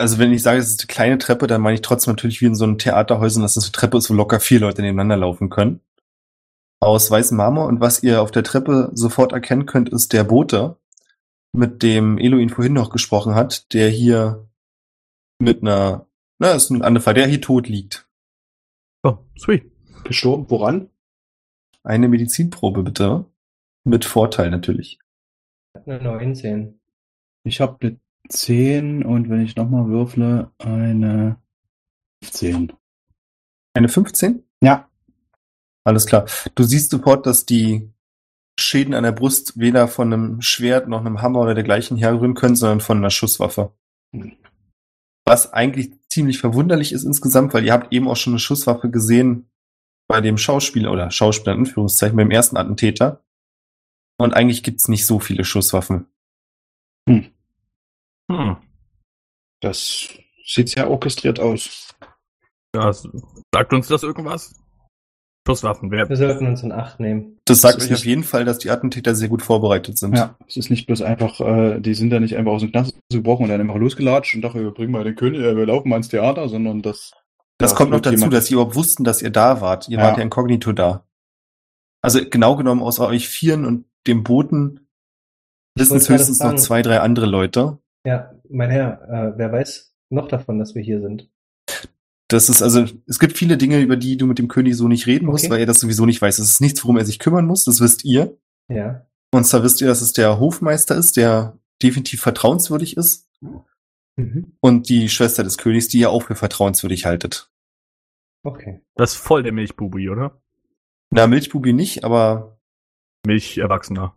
also wenn ich sage, es ist eine kleine Treppe, dann meine ich trotzdem natürlich wie in so einem Theaterhäusern, dass es eine Treppe ist, wo locker vier Leute nebeneinander laufen können. Aus weißem Marmor. Und was ihr auf der Treppe sofort erkennen könnt, ist der Bote, mit dem Eloin vorhin noch gesprochen hat, der hier mit einer, na, ist ein anderer Fall, der hier tot liegt. Oh, sweet. gestorben, woran? Eine Medizinprobe bitte. Mit Vorteil natürlich. Eine 19. Ich habe eine 10 und wenn ich nochmal würfle, eine 15. Eine 15? Ja, Alles klar. Du siehst sofort, dass die Schäden an der Brust weder von einem Schwert noch einem Hammer oder dergleichen herrühren können, sondern von einer Schusswaffe. Hm. Was eigentlich ziemlich verwunderlich ist insgesamt, weil ihr habt eben auch schon eine Schusswaffe gesehen bei dem Schauspieler oder Schauspieler in Anführungszeichen, beim ersten Attentäter. Und eigentlich gibt's nicht so viele Schusswaffen. Hm. Das sieht sehr orchestriert aus. Ja, sagt uns das irgendwas? Schusswaffen, wer? Wir sollten uns in Acht nehmen. Das sagt ist euch auf jeden Fall, dass die Attentäter sehr gut vorbereitet sind. Ja, es ist nicht bloß einfach, äh, die sind da nicht einfach aus dem Knast gebrochen und dann einfach losgelatscht und dachten, wir bringen mal den König, äh, wir laufen mal ins Theater, sondern das. Das da kommt noch dazu, jemand- dass sie überhaupt wussten, dass ihr da wart. Ihr Ja. wart ja inkognito da. Also genau genommen, außer euch Vieren und dem Boten wissen es höchstens noch zwei, drei andere Leute. Ja, mein Herr, äh, wer weiß noch davon, dass wir hier sind? Das ist also, es gibt viele Dinge, über die du mit dem König so nicht reden musst, Okay. weil er das sowieso nicht weiß. Es ist nichts, worum er sich kümmern muss, das wisst ihr. Ja. Und zwar wisst ihr, dass es der Hofmeister ist, der definitiv vertrauenswürdig ist. Mhm. Und die Schwester des Königs, die ihr auch für vertrauenswürdig haltet. Okay. Das ist voll der Milchbubi, oder? Na, Milchbubi nicht, aber Milcherwachsener.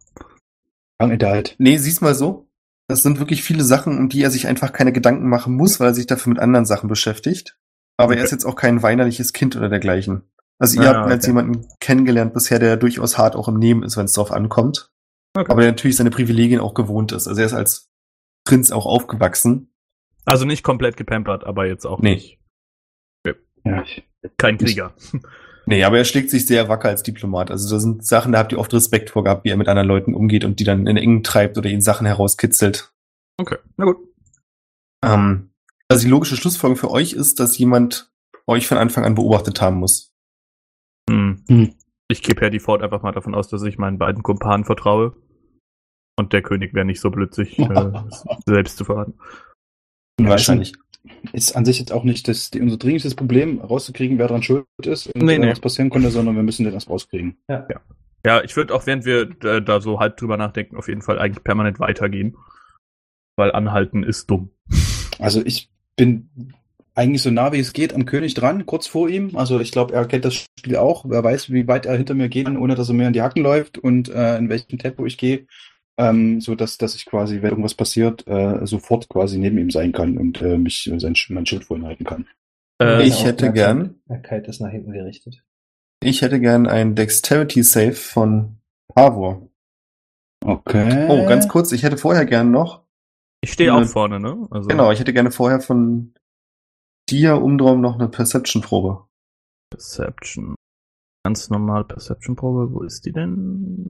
Young Adult. nee, sieh's mal so. Das sind wirklich viele Sachen, um die er sich einfach keine Gedanken machen muss, weil er sich dafür mit anderen Sachen beschäftigt. Aber er Okay. ist jetzt auch kein weinerliches Kind oder dergleichen. Also ihr Ah, habt ihn als okay. jemanden kennengelernt bisher, der durchaus hart auch im Nehmen ist, wenn es drauf ankommt. Okay. Aber der natürlich seine Privilegien auch gewohnt ist. Also er ist als Prinz auch aufgewachsen. Also nicht komplett gepampert, aber jetzt auch Nee. nicht. Ja, ich, Kein Krieger. Nee, aber er schlägt sich sehr wacker als Diplomat. Also da sind Sachen, da habt ihr oft Respekt vor gehabt, wie er mit anderen Leuten umgeht und die dann in Engen treibt oder ihnen Sachen herauskitzelt. Okay, na gut. Ähm, also die logische Schlussfolgerung für euch ist, dass jemand euch von Anfang an beobachtet haben muss. Hm. Hm. Ich kipp Herr Ford einfach mal davon aus, dass ich meinen beiden Kumpanen vertraue. Und der König wäre nicht so blöd, sich äh, selbst zu verraten. Ja, Wahrscheinlich. Ist an sich jetzt auch nicht das, die, unser dringlichstes Problem, rauszukriegen, wer daran schuld ist und Nee, nee. was passieren konnte, sondern wir müssen den erst rauskriegen. Ja. Ja, ich würde auch, während wir äh, da so halb drüber nachdenken, auf jeden Fall eigentlich permanent weitergehen. Weil anhalten ist dumm. Also ich bin eigentlich so nah wie es geht am König dran, kurz vor ihm. Also ich glaube, er kennt das Spiel auch. Wer weiß, wie weit er hinter mir geht, ohne dass er mir in die Hacken läuft und äh, in welchem Tempo ich gehe. Ähm, so dass, dass ich quasi, wenn irgendwas passiert, äh, sofort quasi neben ihm sein kann und äh, mich äh, sein, mein Schild vor ihm halten kann. Äh, Ich hätte gern, ist nach hinten gerichtet. ich hätte gern ein Dexterity Save von Pavor. Okay. Oh, ganz kurz, ich hätte vorher gern noch, ich stehe auch vorne, ne? Also, genau, ich hätte gerne vorher von dir umdrum noch eine Perception-Probe. Perception. Ganz normal Perception-Probe. Wo ist die denn?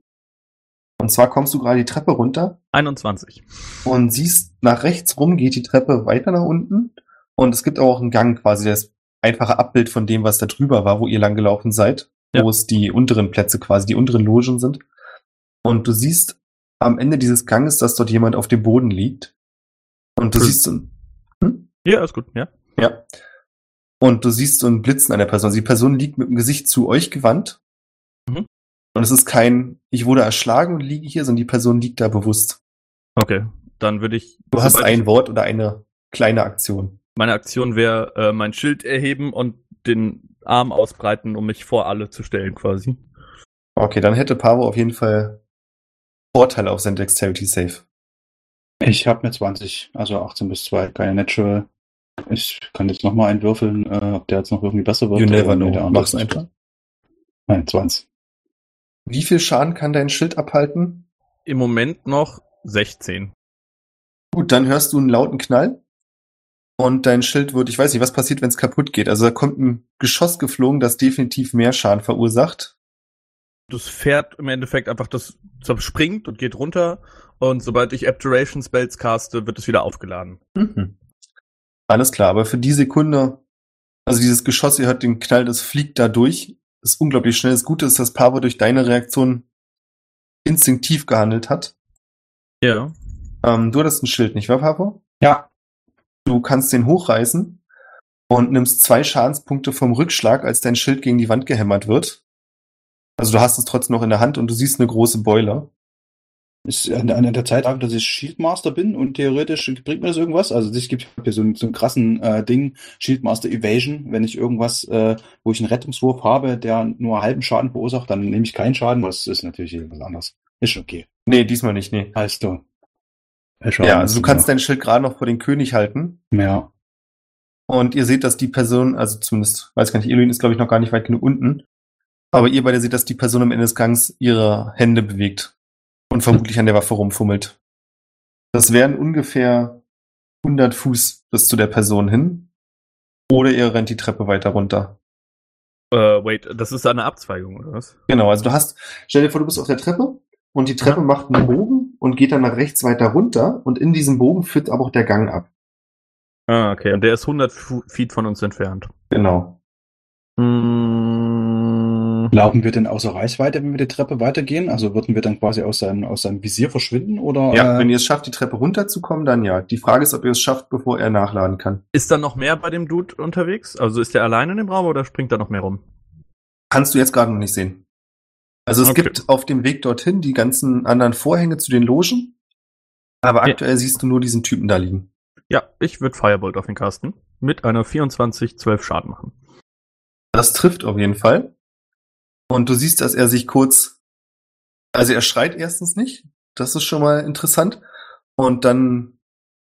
Und zwar kommst du gerade die Treppe runter 21. und siehst, nach rechts rum geht die Treppe weiter nach unten. Und es gibt auch einen Gang quasi, das einfache Abbild von dem, was da drüber war, wo ihr lang gelaufen seid, Ja. wo es die unteren Plätze quasi, die unteren Logen sind. Und du siehst am Ende dieses Ganges, dass dort jemand auf dem Boden liegt. Und du Cool. siehst so ein, hm? Ja, ist gut, ja. ja. Und du siehst so ein Blitzen an der Person. Also die Person liegt mit dem Gesicht zu euch gewandt. Mhm. Und es ist kein, ich wurde erschlagen und liege hier, sondern die Person liegt da bewusst. Okay. Dann würde ich. Du hast ein Wort oder eine kleine Aktion. Meine Aktion wäre, äh, mein Schild erheben und den Arm ausbreiten, um mich vor alle zu stellen, quasi. Okay, dann hätte Pavo auf jeden Fall Vorteile auf sein Dexterity Save. Ich habe eine 20, also 18 bis 2, keine Natural. Ich kann jetzt nochmal einen würfeln, äh, ob der jetzt noch irgendwie besser wird. You never know. der andere Mach's einfach. Nein, 20. Wie viel Schaden kann dein Schild abhalten? Im Moment noch 16. Gut, dann hörst du einen lauten Knall. Und dein Schild wird, ich weiß nicht, was passiert, wenn es kaputt geht. Also da kommt ein Geschoss geflogen, das definitiv mehr Schaden verursacht. Das Pferd im Endeffekt einfach das springt und geht runter. Und sobald ich Abjuration Spells caste, wird es wieder aufgeladen. Mhm. Alles klar, aber für die Sekunde, also dieses Geschoss, ihr hört den Knall, das fliegt da durch. Ist unglaublich schnell. Das Gute ist, dass Pavo durch deine Reaktion instinktiv gehandelt hat. Ja. Ähm, du hattest ein Schild, nicht wahr, Pavo? Ja. Du kannst den hochreißen und nimmst zwei Schadenspunkte vom Rückschlag, als dein Schild gegen die Wand gehämmert wird. Also du hast es trotzdem noch in der Hand und du siehst eine große Beule. Ist an, an der Zeit dass ich Shieldmaster bin und theoretisch bringt mir das irgendwas. Also es gibt hier so, einen- so einen krassen äh, Ding, Shieldmaster Evasion. Wenn ich irgendwas, äh, wo ich einen Rettungswurf habe, der nur halben Schaden verursacht, dann nehme ich keinen Schaden. Das ist natürlich etwas anderes. Ist schon okay. Nee, diesmal nicht, nee. Heißt du. Ja, also du kannst dein Schild gerade noch vor den König halten. Ja. Und ihr seht, dass die Person, also zumindest, weiß gar nicht, Eloin ist, glaube ich, noch gar nicht weit genug unten. Aber ihr beide seht, dass die Person am Ende des Gangs ihre Hände bewegt und vermutlich an der Waffe rumfummelt. Das wären ungefähr 100 Fuß bis zu der Person hin. Oder ihr rennt die Treppe weiter runter. Äh, wait, das ist eine Abzweigung, oder was? Genau, also du hast, stell dir vor, du bist auf der Treppe und die Treppe macht einen Bogen und geht dann nach rechts weiter runter und in diesem Bogen führt aber auch der Gang ab. Ah, okay. Und der ist 100 Fu- Feet von uns entfernt. Genau. Mm, Laufen wir denn außer Reichweite, wenn wir die Treppe weitergehen? Also würden wir dann quasi aus seinem, aus seinem Visier verschwinden? Oder, Ja, äh, wenn ihr es schafft, die Treppe runterzukommen, dann ja. Die Frage ist, ob ihr es schafft, bevor er nachladen kann. Ist da noch mehr bei dem Dude unterwegs? Also ist der alleine in dem Raum oder springt da noch mehr rum? Kannst du jetzt gerade noch nicht sehen. Also es Okay. gibt auf dem Weg dorthin die ganzen anderen Vorhänge zu den Logen, aber Ja. aktuell siehst du nur diesen Typen da liegen. Ja, ich würde Firebolt auf den Kasten mit einer 24 12 Schaden machen. Das trifft auf jeden Fall. Und du siehst, dass er sich kurz, also er schreit erstens nicht, das ist schon mal interessant. Und dann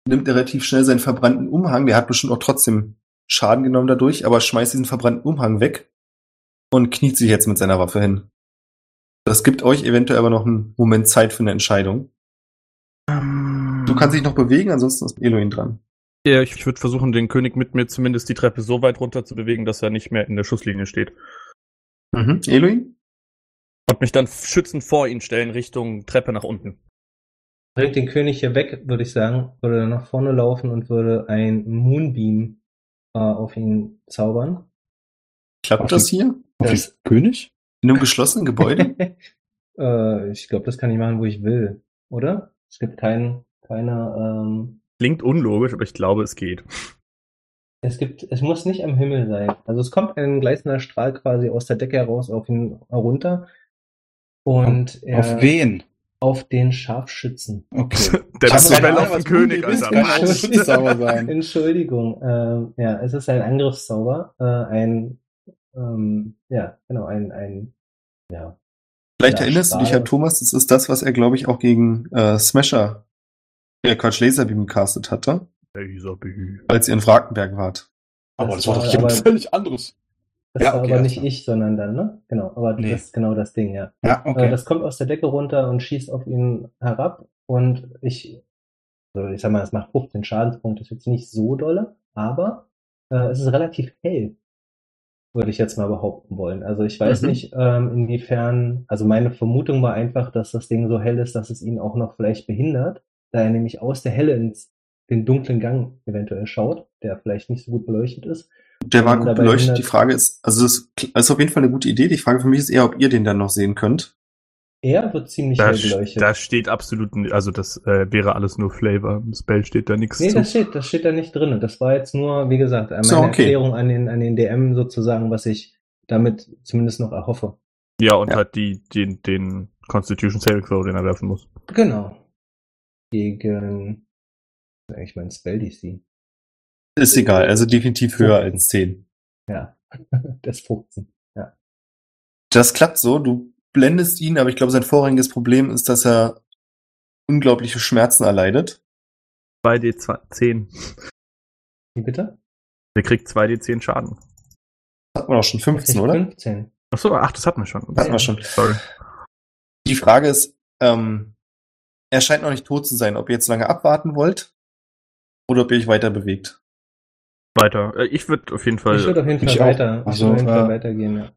nimmt er relativ schnell seinen verbrannten Umhang, der hat bestimmt auch trotzdem Schaden genommen dadurch, aber schmeißt diesen verbrannten Umhang weg und kniet sich jetzt mit seiner Waffe hin. Das gibt euch eventuell aber noch einen Moment Zeit für eine Entscheidung. Du kannst dich noch bewegen, ansonsten ist Eloin dran. Ja, ich, ich würde versuchen, den König mit mir zumindest die Treppe so weit runter zu bewegen, dass er nicht mehr in der Schusslinie steht. Mhm. Eloin? Und mich dann schützend vor ihn stellen, Richtung Treppe nach unten. Bringt den König hier weg, würde ich sagen, würde nach vorne laufen und würde ein Moonbeam äh, auf ihn zaubern. Klappt Auf das hier? auf den Das- König? In einem geschlossenen Gebäude? *laughs* äh, ich glaube, das kann ich machen, wo ich will, oder? Es gibt kein, keine, ähm, Klingt unlogisch, aber ich glaube, es geht. Es gibt, es muss nicht am Himmel sein. Also es kommt ein gleißender Strahl quasi aus der Decke heraus auf ihn herunter und er Auf wen? auf den Scharfschützen. Okay. *laughs* Der ist Ahnung, auf den König, Alter. kann Schießsauber sein. Entschuldigung, ähm, ja, es ist ein Angriffszauber, äh, ein, ähm, ja, genau, ein, ein, ja, Vielleicht erinnerst du dich Strahl. an Thomas, das ist das, was er, glaube ich, auch gegen äh, Smasher, äh, Quatsch, Laserbeam gecastet hatte, Als ihr in Wrakenberg wart. Aber das war doch aber- jemand völlig anderes. das Ja, war okay, aber das nicht war- ich, sondern dann, ne? Genau, aber Nee. das ist genau das Ding, ja. Ja, Äh, okay. das kommt aus der Decke runter und schießt auf ihn herab und ich, also ich sag mal, es macht 15 Schadenspunkte, ist jetzt nicht so dolle, aber äh, es ist relativ hell, würde ich jetzt mal behaupten wollen. Also ich weiß Mhm. nicht, ähm, inwiefern, also meine Vermutung war einfach, dass das Ding so hell ist, dass es ihn auch noch vielleicht behindert, da er nämlich aus der Helle ins den dunklen Gang eventuell schaut, der vielleicht nicht so gut beleuchtet ist. Der war gut beleuchtet. hindert- Die Frage ist, also das ist auf jeden Fall eine gute Idee. Die Frage für mich ist eher, ob ihr den dann noch sehen könnt. Er wird ziemlich Da, hell beleuchtet. da steht absolut, also das äh, wäre alles nur Flavor. Im Spell steht da nichts Nee, zu. das steht, das steht da nicht drin. Das war jetzt nur, wie gesagt, meine So, okay. Erklärung an den, an den DM sozusagen, was ich damit zumindest noch erhoffe. Ja, und Ja. halt die, den, den Constitution Saving Throw, den er werfen muss. Genau. Gegen, ich mein Spell DC. Ist egal, also definitiv höher als 10. Ja. *laughs* das 15. Ja. Das klappt so, du blendest ihn, aber ich glaube, sein vorrangiges Problem ist, dass er unglaubliche Schmerzen erleidet. 2d10. Wie bitte? Der kriegt 2d10 Schaden. Hat man auch schon 15, oder? 15. Achso, ach, das hatten wir schon. Hatten wir schon. Sorry. Die Frage ist, ähm, er scheint noch nicht tot zu sein, ob ihr jetzt lange abwarten wollt oder ob ihr euch weiter bewegt. Weiter. Äh, Ich würde auf jeden Fall. Ich würde auf jeden Fall Ich weiter, ich Also, würde auf jeden Fall äh, weitergehen, ja.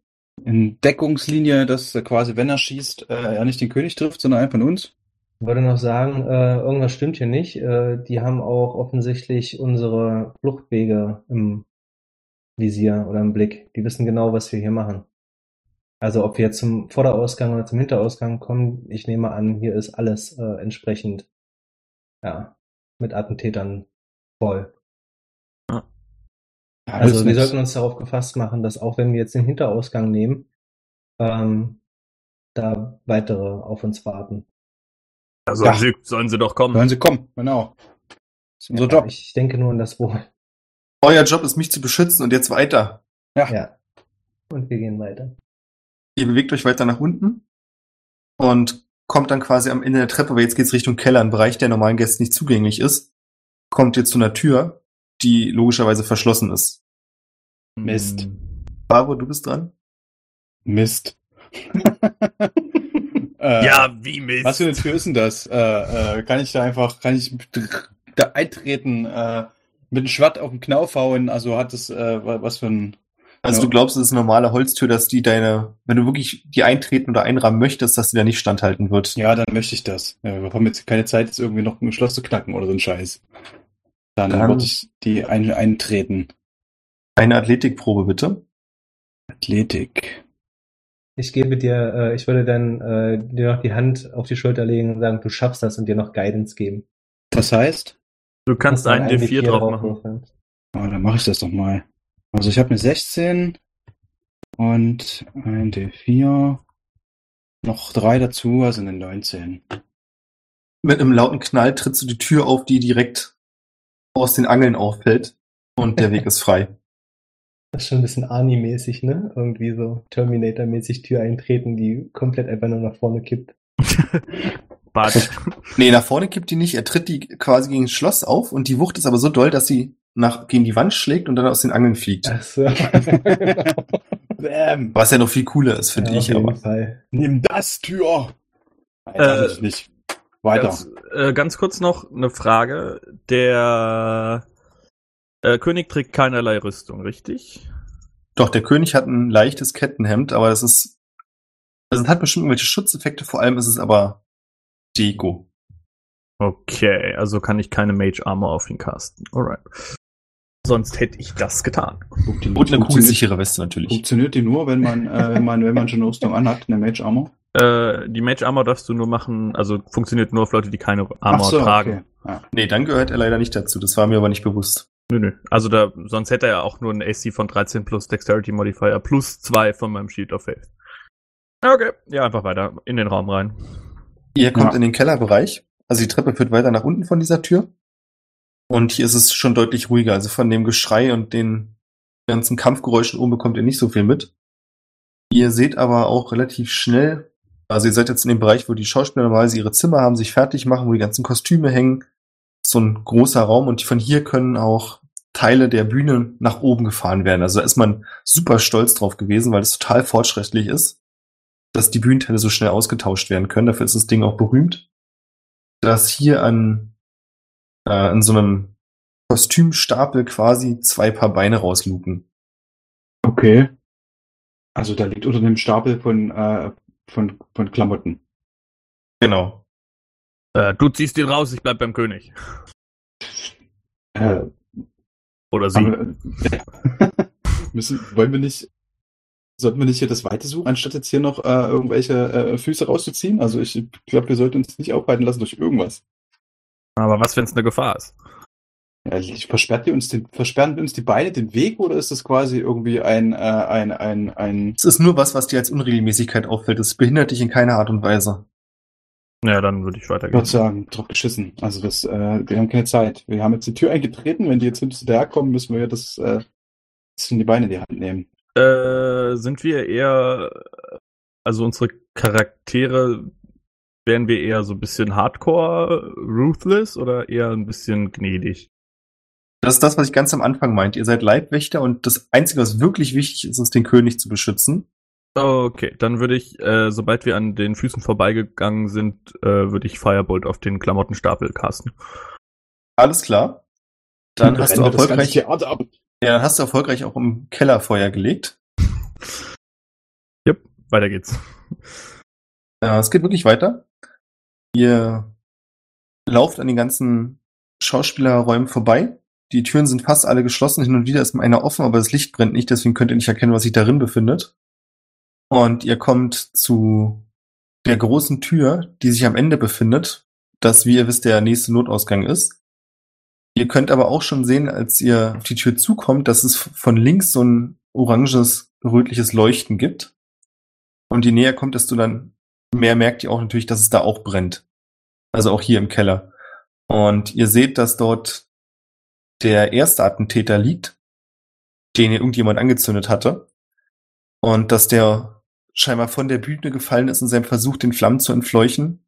In Deckungslinie, dass äh, quasi, wenn er schießt, äh, er nicht den König trifft, sondern einen von uns. Ich würde noch sagen, äh, irgendwas stimmt hier nicht. Die haben auch offensichtlich unsere Fluchtwege im Visier oder im Blick. Die wissen genau, was wir hier machen. Also ob wir jetzt zum Vorderausgang oder zum Hinterausgang kommen, ich nehme an, hier ist alles entsprechend ja mit Attentätern voll. Ja, Also das wir sollten uns darauf gefasst machen, dass auch wenn wir jetzt den Hinterausgang nehmen, ähm, da weitere auf uns warten. Ja, sollen, Ja. Sie, sollen sie doch kommen. Sollen sie kommen, genau. Das ist unser Ja, Job. Ich denke nur an das Wohl. Euer Job ist, mich zu beschützen und jetzt weiter. Ja. Und wir gehen weiter. Ihr bewegt euch weiter nach unten und kommt dann quasi am Ende der Treppe, aber jetzt geht's Richtung Keller, ein Bereich, der normalen Gästen nicht zugänglich ist. Kommt ihr zu einer Tür, die logischerweise verschlossen ist. Mist. Barbara, du bist dran. Mist. *laughs* äh, ja, wie Mist. Was für eine Tür ist denn das? Äh, äh, kann ich da einfach, kann ich da eintreten, äh, mit dem Schwatt auf den Knauf hauen? Also hat es, äh, was für ein. Also Ja. du glaubst, es ist eine normale Holztür, dass die deine, wenn du wirklich die eintreten oder einrahmen möchtest, dass die da nicht standhalten wird. Ja, dann möchte ich das. Ja, wir haben jetzt keine Zeit, jetzt irgendwie noch ein Schloss zu knacken oder so ein Scheiß. Dann, Dann- würde ich die ein eintreten. Eine Athletikprobe bitte. Athletik. Ich gebe dir, äh, ich würde dann äh, dir noch die Hand auf die Schulter legen und sagen, du schaffst das und dir noch Guidance geben. Das heißt, Du kannst einen D4 drauf machen. draufwürfeln. oh, dann mache ich das doch mal. Also ich habe eine 16 und ein D4. Noch drei dazu, also eine 19. Mit einem lauten Knall trittst du die Tür auf, die direkt aus den Angeln auffällt und der Weg *laughs* ist frei. Das ist schon ein bisschen Arnie-mäßig, ne? Irgendwie so Terminator-mäßig Tür eintreten, die komplett einfach nur nach vorne kippt. *laughs* Bart. *laughs* Nee, nach vorne kippt die nicht. Er tritt die quasi gegen das Schloss auf und die Wucht ist aber so doll, dass sie nach, gegen die Wand schlägt und dann aus den Angeln fliegt. Ach so. Bam. Was ja noch viel cooler ist, finde Ja, ich, auf jeden aber. Fall. Nimm das, Tür! Nein, Äh, nicht. Weiter. Ganz, äh, ganz kurz noch eine Frage. Der äh, König trägt keinerlei Rüstung, richtig? Doch, der König hat ein leichtes Kettenhemd, aber das ist, also es hat bestimmt irgendwelche Schutzeffekte, vor allem ist es aber Deko. Okay, also kann ich keine Mage Armor auf ihn casten. Alright. Sonst hätte ich das getan. Und eine kugelsichere Weste natürlich. Funktioniert die nur, wenn man, äh, wenn man, wenn man schon eine Rüstung anhat, eine Mage Armor? Äh, die Mage Armor darfst du nur machen, also funktioniert nur auf Leute, die keine Armor Ach so, tragen. okay. Ja. Nee, dann gehört er leider nicht dazu. Das war mir aber nicht bewusst. Nö, nö. Also da, sonst hätte er ja auch nur einen AC von 13 plus Dexterity Modifier plus 2 von meinem Shield of Faith. Okay, ja, einfach weiter in den Raum rein. Ihr kommt Ja. in den Kellerbereich. Also die Treppe führt weiter nach unten von dieser Tür. Und hier ist es schon deutlich ruhiger. Also von dem Geschrei und den ganzen Kampfgeräuschen oben bekommt ihr nicht so viel mit. Ihr seht aber auch relativ schnell, also ihr seid jetzt in dem Bereich, wo die Schauspieler normalerweise ihre Zimmer haben, sich fertig machen, wo die ganzen Kostüme hängen. So ein großer Raum und von hier können auch Teile der Bühne nach oben gefahren werden. Also da ist man super stolz drauf gewesen, weil es total fortschrittlich ist, dass die Bühnenteile so schnell ausgetauscht werden können. Dafür ist das Ding auch berühmt. Dass hier an, äh, an so einem Kostümstapel quasi zwei Paar Beine rausluken. Okay. Also da liegt unter dem Stapel von, äh, von, von Klamotten. Genau. Äh, du ziehst ihn raus, ich bleib beim König. Äh, Oder sie. aber, äh, *laughs* müssen, wollen wir nicht, sollten wir nicht hier das Weite suchen, anstatt jetzt hier noch äh, irgendwelche äh, Füße rauszuziehen? Also ich glaube, wir sollten uns nicht aufhalten lassen durch irgendwas. Aber was, wenn es eine Gefahr ist? Ja, versperrt ihr uns den, versperren wir uns die Beine den Weg oder ist das quasi irgendwie ein, äh, ein, ein, ein, Es ist nur was, was dir als Unregelmäßigkeit auffällt. Es behindert dich in keiner Art und Weise. Ja, dann würde ich ich weitergehen. würde sagen, drauf geschissen. Also das, äh, wir haben keine Zeit. Wir haben jetzt die Tür eingetreten. Wenn die jetzt hinterherkommen, müssen wir ja das, äh, das in die Beine in die Hand nehmen. Äh, sind wir eher, also unsere Charaktere, wären wir eher so ein bisschen hardcore, ruthless oder eher ein bisschen gnädig? Das ist das, was ich ganz am Anfang meinte. Ihr seid Leibwächter und das Einzige, was wirklich wichtig ist, ist den König zu beschützen. Okay, dann würde ich, äh, sobald wir an den Füßen vorbeigegangen sind, äh, würde ich Firebolt auf den Klamottenstapel casten. Alles klar. Dann hast du erfolgreich, ja, dann hast du erfolgreich auch im Keller Feuer gelegt. *laughs* Yep, weiter geht's. Ja, es geht wirklich weiter. Ihr lauft an den ganzen Schauspielerräumen vorbei. Die Türen sind fast alle geschlossen. Hin und wieder ist einer offen, aber das Licht brennt nicht, deswegen könnt ihr nicht erkennen, was sich darin befindet. Und ihr kommt zu der großen Tür, die sich am Ende befindet, das, wie ihr wisst, der nächste Notausgang ist. Ihr könnt aber auch schon sehen, als ihr auf die Tür zukommt, dass es von links so ein oranges, rötliches Leuchten gibt. Und je näher kommt, desto dann mehr merkt ihr auch natürlich, dass es da auch brennt. Also auch hier im Keller. Und ihr seht, dass dort der erste Attentäter liegt, den irgendjemand angezündet hatte. Und dass der scheinbar von der Bühne gefallen ist in seinem Versuch, den Flammen zu entfleuchen.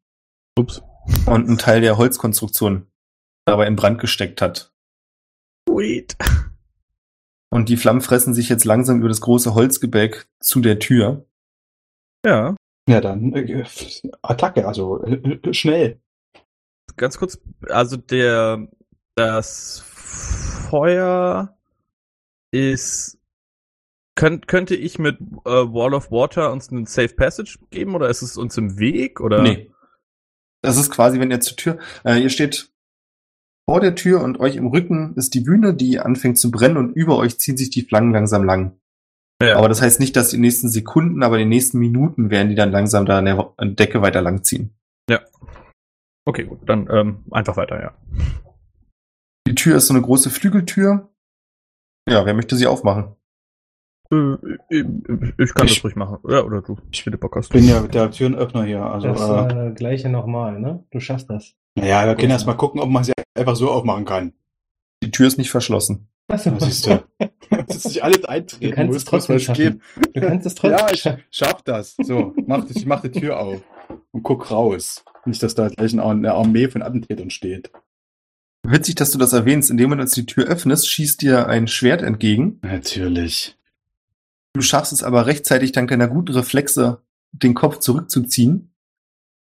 Ups. Und einen Teil der Holzkonstruktion dabei in Brand gesteckt hat. Sweet. Und die Flammen fressen sich jetzt langsam über das große Holzgebälk zu der Tür. Ja. Ja, dann äh, Attacke, also äh, äh, schnell. Ganz kurz, also der das Feuer ist könnt, könnte ich mit äh, Wall of Water uns einen Safe Passage geben oder ist es uns im Weg oder? Nee. Das ist quasi, wenn ihr zur Tür, äh, ihr steht vor der Tür und euch im Rücken ist die Bühne, die anfängt zu brennen und über euch ziehen sich die Flammen langsam lang. Ja. Aber das heißt nicht, dass die nächsten Sekunden, aber die nächsten Minuten werden die dann langsam da an der Decke weiter langziehen. Okay, gut, dann ähm, einfach weiter, ja. Die Tür ist so eine große Flügeltür. Ja, wer möchte sie aufmachen? Äh, ich, ich kann Ich- das ruhig machen. Ja, oder du. Ich will Bock hast. Ich bin ja der Türenöffner hier. Also, Das äh, äh, gleiche nochmal, ne? Du schaffst das. naja, wir können erst mal gucken, ob man sie einfach so aufmachen kann. Die Tür ist nicht verschlossen. Achso. Ja, siehst du. *laughs* Das ist nicht alles eintreten. Du kannst muss, es trotzdem schaffen. Du kannst es trotzdem Ja, ich schaff das. So, mach, ich mach die Tür auf und guck raus. Nicht, dass da gleich eine Armee von Attentätern steht. Witzig, dass du das erwähnst. In dem Moment, als du die Tür öffnest, schießt dir ein Schwert entgegen. Natürlich. Du schaffst es aber rechtzeitig dank deiner guten Reflexe, den Kopf zurückzuziehen.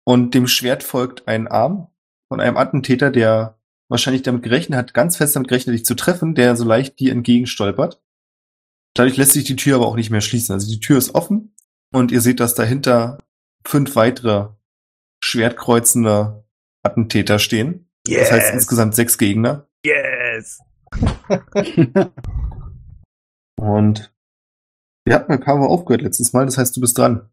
Und dem Schwert folgt ein Arm von einem Attentäter, der wahrscheinlich damit gerechnet hat, ganz fest damit gerechnet, dich zu treffen, der so leicht dir entgegenstolpert. Dadurch lässt sich die Tür aber auch nicht mehr schließen. Also die Tür ist offen und ihr seht, dass dahinter fünf weitere schwertkreuzende Attentäter stehen. Das heißt insgesamt sechs Gegner. Yes! *laughs* Und wir hatten mit Pavo aufgehört letztes Mal, das heißt, du bist dran.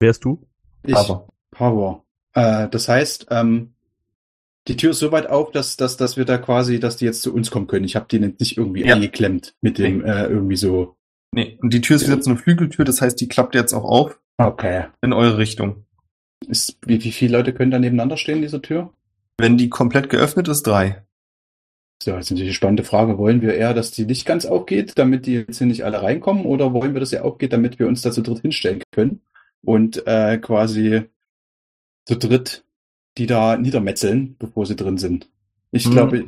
Wärst du? Ich, Aber Power. Äh, das heißt, ähm, die Tür ist so weit auf, dass, dass, dass wir da quasi, dass die jetzt zu uns kommen können. Ich habe die nicht irgendwie Ja. eingeklemmt mit dem Nee. äh, irgendwie so. nee, und die Tür ist so eine Flügeltür, das heißt, die klappt jetzt auch auf Okay. in eure Richtung. Ist, wie, wie viele Leute können da nebeneinander stehen in dieser Tür? Wenn die komplett geöffnet ist, drei. So, jetzt natürlich die spannende Frage. Wollen wir eher, dass die nicht ganz aufgeht, damit die jetzt hier nicht alle reinkommen, oder wollen wir, dass sie aufgeht, damit wir uns da zu dritt hinstellen können und äh, quasi zu dritt die da niedermetzeln, bevor sie drin sind? Ich Hm. glaube,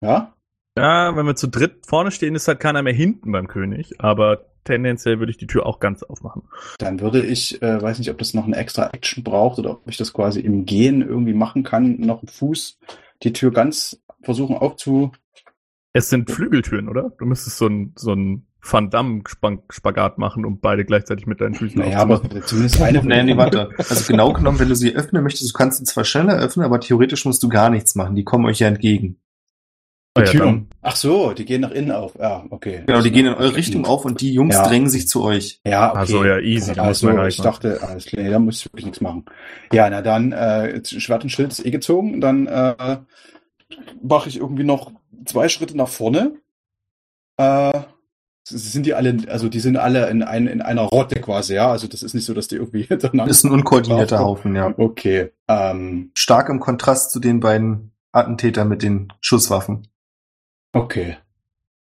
ja? Ja, wenn wir zu dritt vorne stehen, ist halt keiner mehr hinten beim König, aber tendenziell würde ich die Tür auch ganz aufmachen. Dann würde ich, äh, weiß nicht, ob das noch eine extra Action braucht oder ob ich das quasi im Gehen irgendwie machen kann, noch einen Fuß die Tür ganz versuchen aufzu. Es sind Flügeltüren, oder? Du müsstest so ein, so ein Van Damme-Spagat machen, um beide gleichzeitig mit deinen Füßen Naja, aber aufzumachen. zumindest eine von *laughs* Nee, nee, warte. Also genau genommen, wenn du sie öffnen möchtest, du kannst sie zwar schneller öffnen, aber theoretisch musst du gar nichts machen. Die kommen euch ja entgegen. Die ja, Türen. Ach so, die gehen nach innen auf. Ja, okay. Genau, die gehen in eure Richtung auf und die Jungs Ja. drängen sich zu euch. Ja, okay. Also ja, easy, da muss Also, man ich machen. dachte, alles klar, nee, da muss ich wirklich nichts machen. Ja, na dann, äh, Schwert und Schild ist eh gezogen, dann äh, mache ich irgendwie noch zwei Schritte nach vorne. Äh, sind die alle, also die sind alle in, ein, in einer Rotte quasi, ja? Also das ist nicht so, dass die irgendwie *laughs* hintereinander. Ist ein unkoordinierter Haufen, ja. Okay. Ähm, Stark im Kontrast zu den beiden Attentätern mit den Schusswaffen. Okay.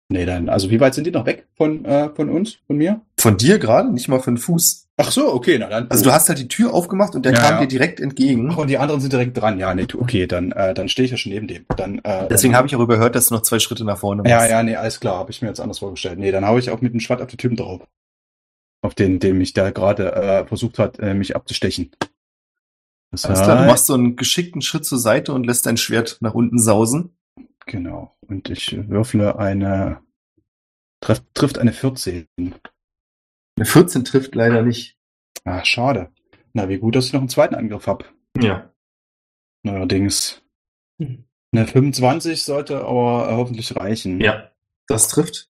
Nee, dann, also wie weit sind die noch weg von, äh, von uns, von mir? Von dir gerade? Nicht mal für einen Fuß. Ach so, okay, na dann. Also du hast halt die Tür aufgemacht und der Ja, kam ja. dir direkt entgegen. Ach, und die anderen sind direkt dran. Ja, nee, okay, dann, äh, dann stehe ich ja schon neben dem. Dann, äh, Deswegen habe ich auch überhört, dass du noch zwei Schritte nach vorne machst. Ja, ja, nee, alles klar, habe ich mir jetzt anders vorgestellt. Nee, dann hau ich auch mit dem Schwert auf den Typen drauf. Auf den, dem mich da gerade äh, versucht hat, äh, mich abzustechen. Das Alles klar, du heißt- machst so einen geschickten Schritt zur Seite und lässt dein Schwert nach unten sausen. Genau. Und ich würfle eine. Treff, trifft eine 14. Eine 14 trifft leider nicht. Ah, schade. Na, wie gut, dass ich noch einen zweiten Angriff hab. Ja. Neuerdings. Hm. Eine 25 sollte aber hoffentlich reichen. Ja. Das trifft.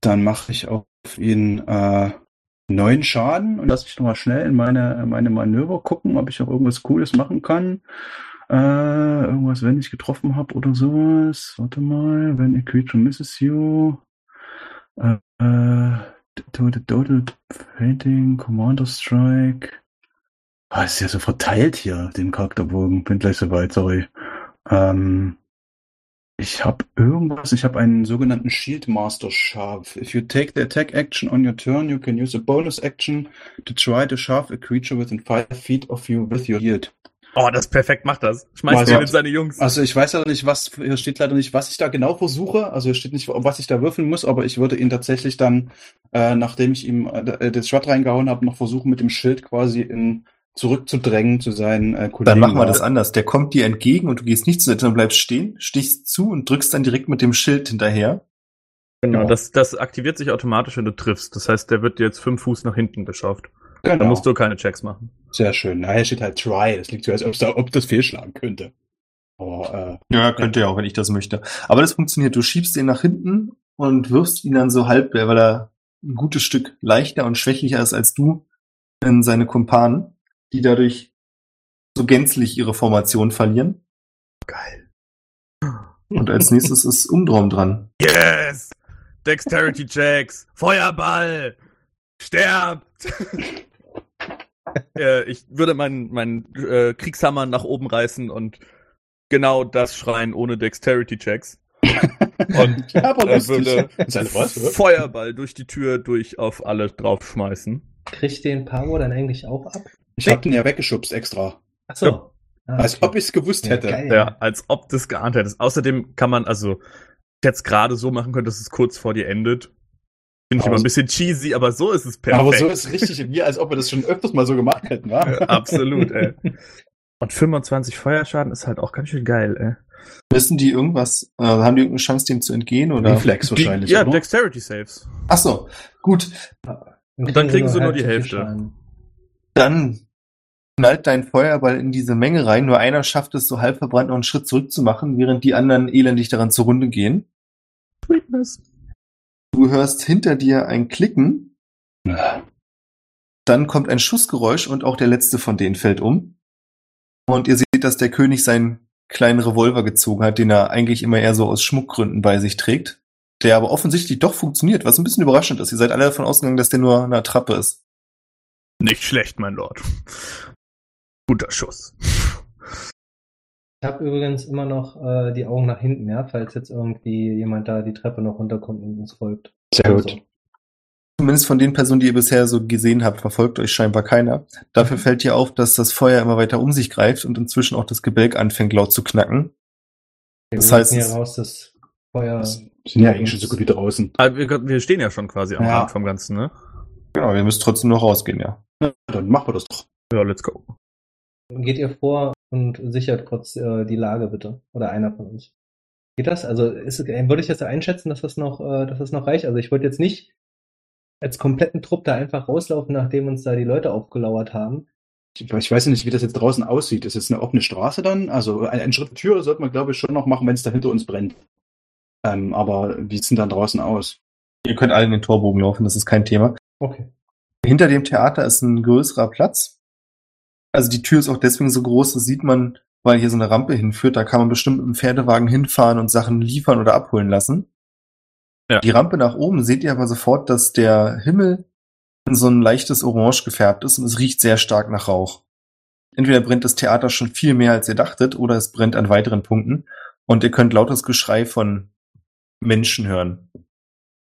Dann mache ich auf ihn äh, neun Schaden und lass mich nochmal schnell in meine, in meine Manöver gucken, ob ich auch irgendwas Cooles machen kann. Äh, irgendwas, wenn ich getroffen habe oder sowas. Warte mal, wenn a creature misses you. Äh, äh, total, total Painting, Commander Strike. Ah, ist ja so verteilt hier, den Charakterbogen. Bin gleich soweit, sorry. Ähm, ich habe irgendwas, ich habe einen sogenannten Shield Master Shove. If you take the attack action on your turn, you can use a bonus action to try to shove a creature within five feet of you with your shield. Oh, das ist perfekt, mach das. Schmeiß Also- ihn mit seine Jungs. Also ich weiß leider nicht, was, hier steht leider nicht, was ich da genau versuche. Also hier steht nicht, was ich da würfeln muss, aber ich würde ihn tatsächlich dann, äh, nachdem ich ihm äh, das Schwert reingehauen habe, noch versuchen, mit dem Schild quasi in, zurückzudrängen zu seinen äh, Kollegen. Dann machen wir da. das anders. Der kommt dir entgegen und du gehst nicht zu, sondern bleibst stehen, stichst zu und drückst dann direkt mit dem Schild hinterher. Genau, Genau. das, das aktiviert sich automatisch, wenn du triffst. Das heißt, der wird jetzt fünf Fuß nach hinten geschafft. Genau. Da musst du keine Checks machen. Sehr schön. Na, hier steht halt try. Das liegt so, als ob, da, ob das fehlschlagen könnte. Aber, Ja, könnte ja auch, wenn ich das möchte. Aber das funktioniert. Du schiebst ihn nach hinten und wirfst ihn dann so halb, weil er ein gutes Stück leichter und schwächlicher ist als du, in seine Kumpanen, die dadurch so gänzlich ihre Formation verlieren. Geil. Und als nächstes ist Umdraum dran. Yes! Dexterity Checks! Feuerball! Sterbt! *laughs* äh, ich würde meinen meinen äh, Kriegshammer nach oben reißen und genau das schreien ohne Dexterity Checks. *laughs* Und ja, aber er lustig. würde? Feuerball durch die Tür durch auf alle draufschmeißen. Kriegt den Pavo dann eigentlich auch ab? Ich hab den ja weggeschubst extra. Ach so. Ja. Ah, Als okay. ob ich es gewusst Ja, hätte. geil. Ja, als ob das geahnt hättest. Außerdem kann man also jetzt gerade so machen können, dass es kurz vor dir endet. Finde ich Aber immer ein bisschen cheesy, aber so ist es perfekt. Aber so ist es richtig, wie als ob wir das schon öfters mal so gemacht hätten, wa? Ja, absolut, ey. *laughs* Und 25 Feuerschaden ist halt auch ganz schön geil, ey. Wissen die irgendwas, äh, haben die irgendeine Chance, dem zu entgehen oder? Reflex wahrscheinlich, Die, ja, oder? Dexterity Saves. Ach so, gut. Und dann kriegen sie nur halb die Hälfte. Dann knallt dein Feuerball in diese Menge rein. Nur einer schafft es, so halb verbrannt noch einen Schritt zurückzumachen, während die anderen elendig daran zur Runde gehen. Sweetness. Du hörst hinter dir ein Klicken, dann kommt ein Schussgeräusch und auch der letzte von denen fällt um. Und ihr seht, dass der König seinen kleinen Revolver gezogen hat, den er eigentlich immer eher so aus Schmuckgründen bei sich trägt. Der aber offensichtlich doch funktioniert, was ein bisschen überraschend ist. Ihr seid alle davon ausgegangen, dass der nur eine Attrappe ist. Nicht schlecht, mein Lord. Guter Schuss. Ich habe übrigens immer noch äh, die Augen nach hinten, ja, falls jetzt irgendwie jemand da die Treppe noch runterkommt und uns folgt. Sehr Also, gut. Zumindest von den Personen, die ihr bisher so gesehen habt, verfolgt euch scheinbar keiner. Dafür fällt dir auf, dass das Feuer immer weiter um sich greift und inzwischen auch das Gebälk anfängt laut zu knacken. Wir Das heißt, müssen hier raus, das Feuer. Wir sind ja eigentlich schon so gut wie draußen. Aber wir, wir stehen ja schon quasi am Ja. Rand vom Ganzen, ne? Genau, ihr müsst trotzdem noch rausgehen, ja. Dann machen wir das doch. Ja, let's go. Geht ihr vor und sichert kurz äh, die Lage bitte? Oder einer von uns? Geht das? Also ist, äh, würde ich jetzt einschätzen, dass das noch, äh, dass das noch reicht? Also ich würde jetzt nicht als kompletten Trupp da einfach rauslaufen, nachdem uns da die Leute aufgelauert haben. Ich, ich weiß ja nicht, wie das jetzt draußen aussieht. Ist jetzt eine offene Straße dann? Also ein, ein Schritt Tür sollte man, glaube ich, schon noch machen, wenn es da hinter uns brennt. Ähm, aber wie sieht's denn dann draußen aus? Ihr könnt alle in den Torbogen laufen, das ist kein Thema. Okay. Hinter dem Theater ist ein größerer Platz. Also die Tür ist auch deswegen so groß, das sieht man, weil hier so eine Rampe hinführt. Da kann man bestimmt mit dem Pferdewagen hinfahren und Sachen liefern oder abholen lassen. Ja. Die Rampe nach oben seht ihr aber sofort, dass der Himmel in so ein leichtes Orange gefärbt ist und es riecht sehr stark nach Rauch. Entweder brennt das Theater schon viel mehr, als ihr dachtet, oder es brennt an weiteren Punkten. Und ihr könnt lautes Geschrei von Menschen hören.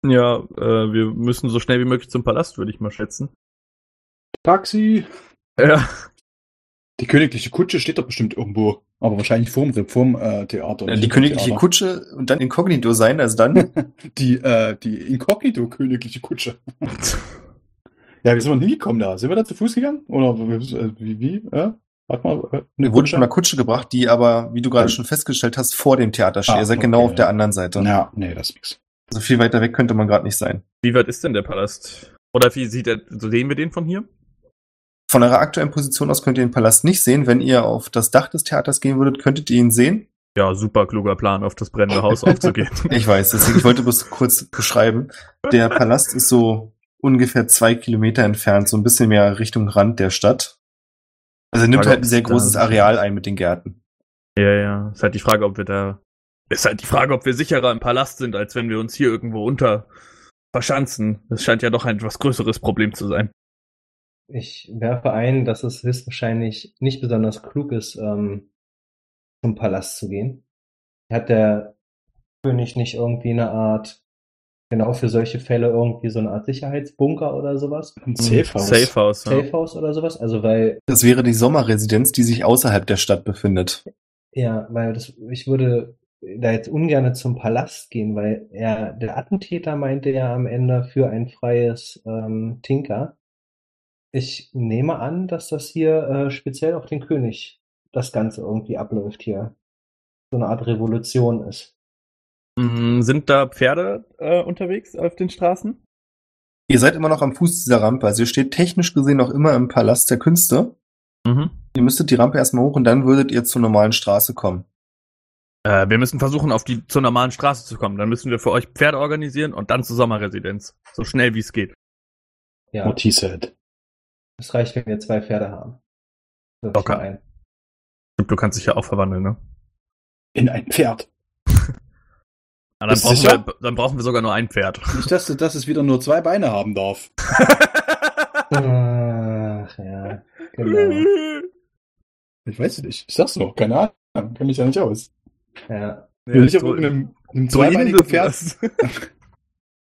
Ja, äh, wir müssen so schnell wie möglich zum Palast, würde ich mal schätzen. Taxi! Ja. Die königliche Kutsche steht doch bestimmt irgendwo. Aber wahrscheinlich vorm, vorm äh, Theater. Äh, Die königliche Theater. Kutsche und dann inkognito sein, also dann *laughs* Die, äh, die Inkognito-königliche Kutsche. *laughs* Ja, wie sind wir denn hingekommen da? Sind wir da zu Fuß gegangen? Oder äh, wie? wie äh? Warte mal, äh, eine wurde schon mal Kutsche gebracht, die aber, wie du gerade schon festgestellt hast, vor dem Theater steht. Ah, Ihr seid okay, genau auf ja. der anderen Seite. Ja, nee, das ist nix. Also viel weiter weg könnte man gerade nicht sein. Wie weit ist denn der Palast? Oder wie sieht er, so sehen wir den von hier? Von eurer aktuellen Position aus könnt ihr den Palast nicht sehen. Wenn ihr auf das Dach des Theaters gehen würdet, könntet ihr ihn sehen. Ja, super kluger Plan, auf das brennende Haus aufzugehen. *laughs* Ich weiß, deswegen, ich wollte bloß kurz beschreiben. Der Palast ist so ungefähr zwei Kilometer entfernt, so ein bisschen mehr Richtung Rand der Stadt. Also er nimmt Frage, halt ein sehr großes Areal ein mit den Gärten. Ja, ja. Ist halt die Frage, ob wir da. Ist halt die Frage, ob wir sicherer im Palast sind, als wenn wir uns hier irgendwo unter verschanzen. Das scheint ja doch ein etwas größeres Problem zu sein. Ich werfe ein, dass es höchstwahrscheinlich nicht besonders klug ist, ähm, zum Palast zu gehen. Hat der König nicht irgendwie eine Art genau für solche Fälle irgendwie so eine Art Sicherheitsbunker oder sowas. Ein Safe House. Safe House. Ja. Safe House oder sowas. Also weil, Das wäre die Sommerresidenz, die sich außerhalb der Stadt befindet. ja, weil das, ich würde da jetzt ungern zum Palast gehen, weil er, der Attentäter meinte ja am Ende für ein freies ähm, Tinker. Ich nehme an, dass das hier äh, speziell auf den König das Ganze irgendwie abläuft hier. So eine Art Revolution ist. Mhm, Sind da Pferde äh, unterwegs auf den Straßen? Ihr seid immer noch am Fuß dieser Rampe, also ihr steht technisch gesehen noch immer im Palast der Künste. Mhm. Ihr müsstet die Rampe erstmal hoch und dann würdet ihr zur normalen Straße kommen. Äh, wir müssen versuchen, auf die zur normalen Straße zu kommen. Dann müssen wir für euch Pferde organisieren und dann zur Sommerresidenz. So schnell wie es geht. Ja, What he said. Es reicht, wenn wir zwei Pferde haben. Wirf ich Locker. ein. Du kannst dich ja auch verwandeln, ne? In ein Pferd. *laughs* Ah, dann, brauchen sicher? wir, dann brauchen wir sogar nur ein Pferd. Nicht, dass, dass es wieder nur zwei Beine haben darf. *laughs* Ach, ja, genau. Ich weiß es nicht. Ich sag's noch. Keine Ahnung. Kenn mich ja nicht aus. Ja. Will nicht auf irgendeinem einem zweibeinigen Pferd. *laughs*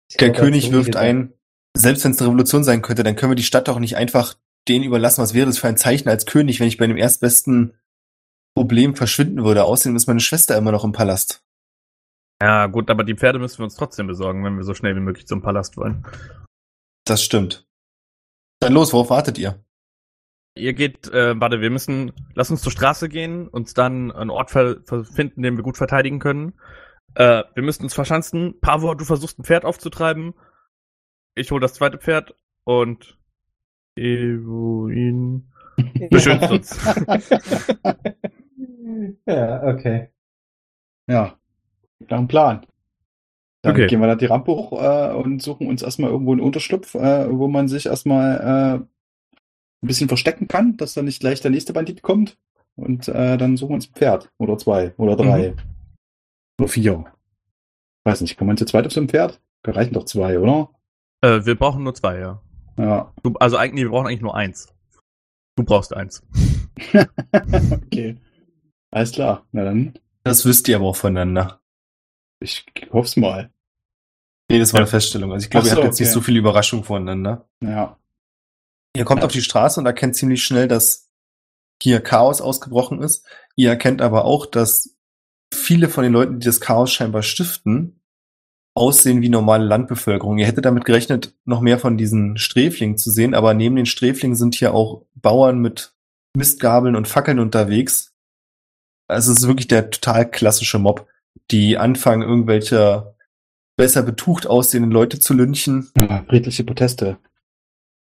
Ich Der König wirft ein, selbst wenn es eine Revolution sein könnte, dann können wir die Stadt doch nicht einfach denen überlassen. Was wäre das für ein Zeichen als König, wenn ich bei dem erstbesten Problem verschwinden würde? Außerdem ist meine Schwester immer noch im Palast. Ja, gut, aber die Pferde müssen wir uns trotzdem besorgen, wenn wir so schnell wie möglich zum Palast wollen. Das stimmt. Dann los, worauf wartet ihr? Ihr geht, äh, warte, wir müssen, lass uns zur Straße gehen, uns dann einen Ort finden, den wir gut verteidigen können. Äh, wir müssen uns verschanzen. Pavor, du versuchst ein Pferd aufzutreiben. Ich hol das zweite Pferd und Evoin *laughs* beschützt uns. *laughs* ja, okay. Ja. Nach dem Plan. Dann Okay. gehen wir da die Rampe hoch äh, und suchen uns erstmal irgendwo einen Unterschlupf, äh, wo man sich erstmal äh, ein bisschen verstecken kann, dass dann nicht gleich der nächste Bandit kommt. Und äh, dann suchen wir uns ein Pferd. Oder zwei. Oder drei. Oder vier. Weiß nicht, kann man zu zweit auf so einem Pferd? Da reichen doch zwei, oder? Äh, wir brauchen nur zwei, ja. Ja. Du, also eigentlich, wir brauchen eigentlich nur eins. Du brauchst eins. *laughs* okay. Alles klar. Na dann, Das wisst ihr aber auch voneinander. ich hoff's mal. Nee, das war Ja. eine Feststellung. Also ich glaube, Ach ihr so, habt jetzt nicht okay. so viel Überraschung voneinander. Ja. Ihr kommt Ja. auf die Straße und erkennt ziemlich schnell, dass hier Chaos ausgebrochen ist. Ihr erkennt aber auch, dass viele von den Leuten, die das Chaos scheinbar stiften, aussehen wie normale Landbevölkerung. Ihr hättet damit gerechnet, noch mehr von diesen Sträflingen zu sehen, aber neben den Sträflingen sind hier auch Bauern mit Mistgabeln und Fackeln unterwegs. Also es ist wirklich der total klassische Mob, die anfangen, irgendwelche besser betucht aussehenden Leute zu lynchen. ja. Friedliche Proteste.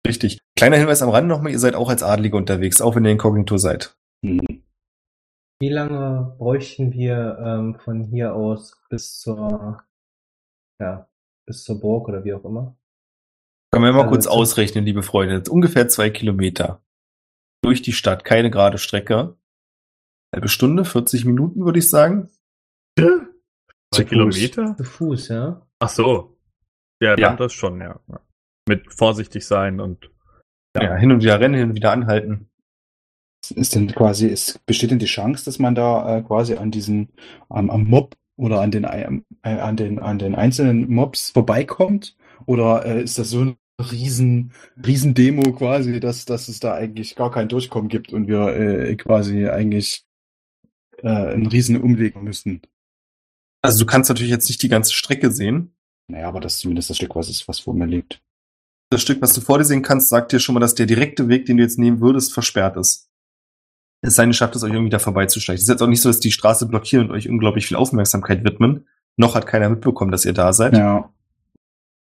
Richtig. Kleiner Hinweis am Rande nochmal, ihr seid auch als Adlige unterwegs, auch wenn ihr inkognito seid. Hm. Wie lange bräuchten wir ähm, von hier aus bis zur, ja, bis zur Burg oder wie auch immer? Können wir mal Also kurz ausrechnen, liebe Freunde. Ungefähr zwei Kilometer. Durch die Stadt, keine gerade Strecke. Halbe Stunde, 40 Minuten, würde ich sagen. Zwei Zu Kilometer? Zu Fuß, ja? Ach so. Ja, Ja. dann das schon, ja. Ja. Mit vorsichtig sein und Ja. hin und wieder rennen, hin und wieder anhalten. Ist denn quasi, ist, besteht denn die Chance, dass man da äh, quasi an diesen, am, am Mob oder an den, äh, an den, an den einzelnen Mobs vorbeikommt? Oder äh, ist das so ein riesen, riesen Demo quasi, dass, dass es da eigentlich gar kein Durchkommen gibt und wir äh, quasi eigentlich äh, einen riesen Umweg müssen? Also du kannst natürlich jetzt nicht die ganze Strecke sehen. Naja, aber das ist zumindest das Stück, was ist, was vor mir liegt. Das Stück, was du vor dir sehen kannst, sagt dir schon mal, dass der direkte Weg, den du jetzt nehmen würdest, versperrt ist. Es sei denn, schafft es euch irgendwie da vorbeizuschleichen. Es ist jetzt auch nicht so, dass die Straße blockieren und euch unglaublich viel Aufmerksamkeit widmen. Noch hat keiner mitbekommen, dass ihr da seid. Ja.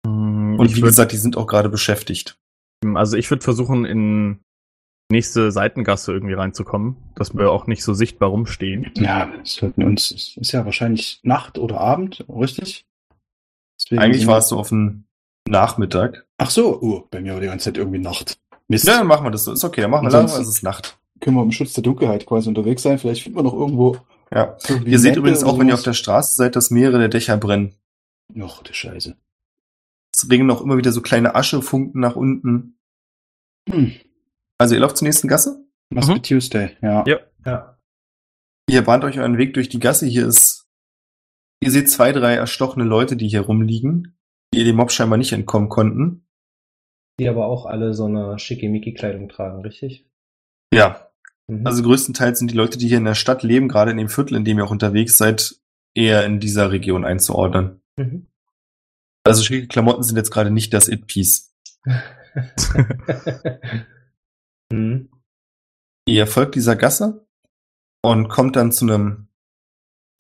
Mm, Und ich wie würd- gesagt, die sind auch gerade beschäftigt. Also ich würde versuchen, in nächste Seitengasse irgendwie reinzukommen, dass wir auch nicht so sichtbar rumstehen. Ja, es sollten uns, es ist ja wahrscheinlich Nacht oder Abend, richtig? Deswegen Eigentlich es so auf den Nachmittag. Ach so, oh, bei mir war die ganze Zeit irgendwie Nacht. Mist. Ja, dann machen wir das so. Ist okay, dann machen wir langsam, es ist Nacht. Können wir im Schutz der Dunkelheit quasi unterwegs sein? Vielleicht finden wir noch irgendwo. Ja. Ihr seht übrigens auch, wenn ihr auf der Straße seid, dass mehrere der Dächer brennen. Ach, die Scheiße. Es regnen auch immer wieder so kleine Aschefunken nach unten. Hm. Also ihr lauft zur nächsten Gasse. Must Mhm. be Tuesday, ja. Ja. Ja. Ihr bahnt euch euren Weg durch die Gasse. Hier ist, ihr seht zwei, drei erstochene Leute, die hier rumliegen. die dem Mob scheinbar nicht entkommen konnten. Die aber auch alle so eine schickimicki-Kleidung tragen, richtig? Ja, Mhm. also größtenteils sind die Leute, die hier in der Stadt leben, gerade in dem Viertel, in dem ihr auch unterwegs seid, eher in dieser Region einzuordnen. Mhm. Also schicke Klamotten sind jetzt gerade nicht das It-Piece. *laughs* mhm. Ihr folgt dieser Gasse und kommt dann zu einem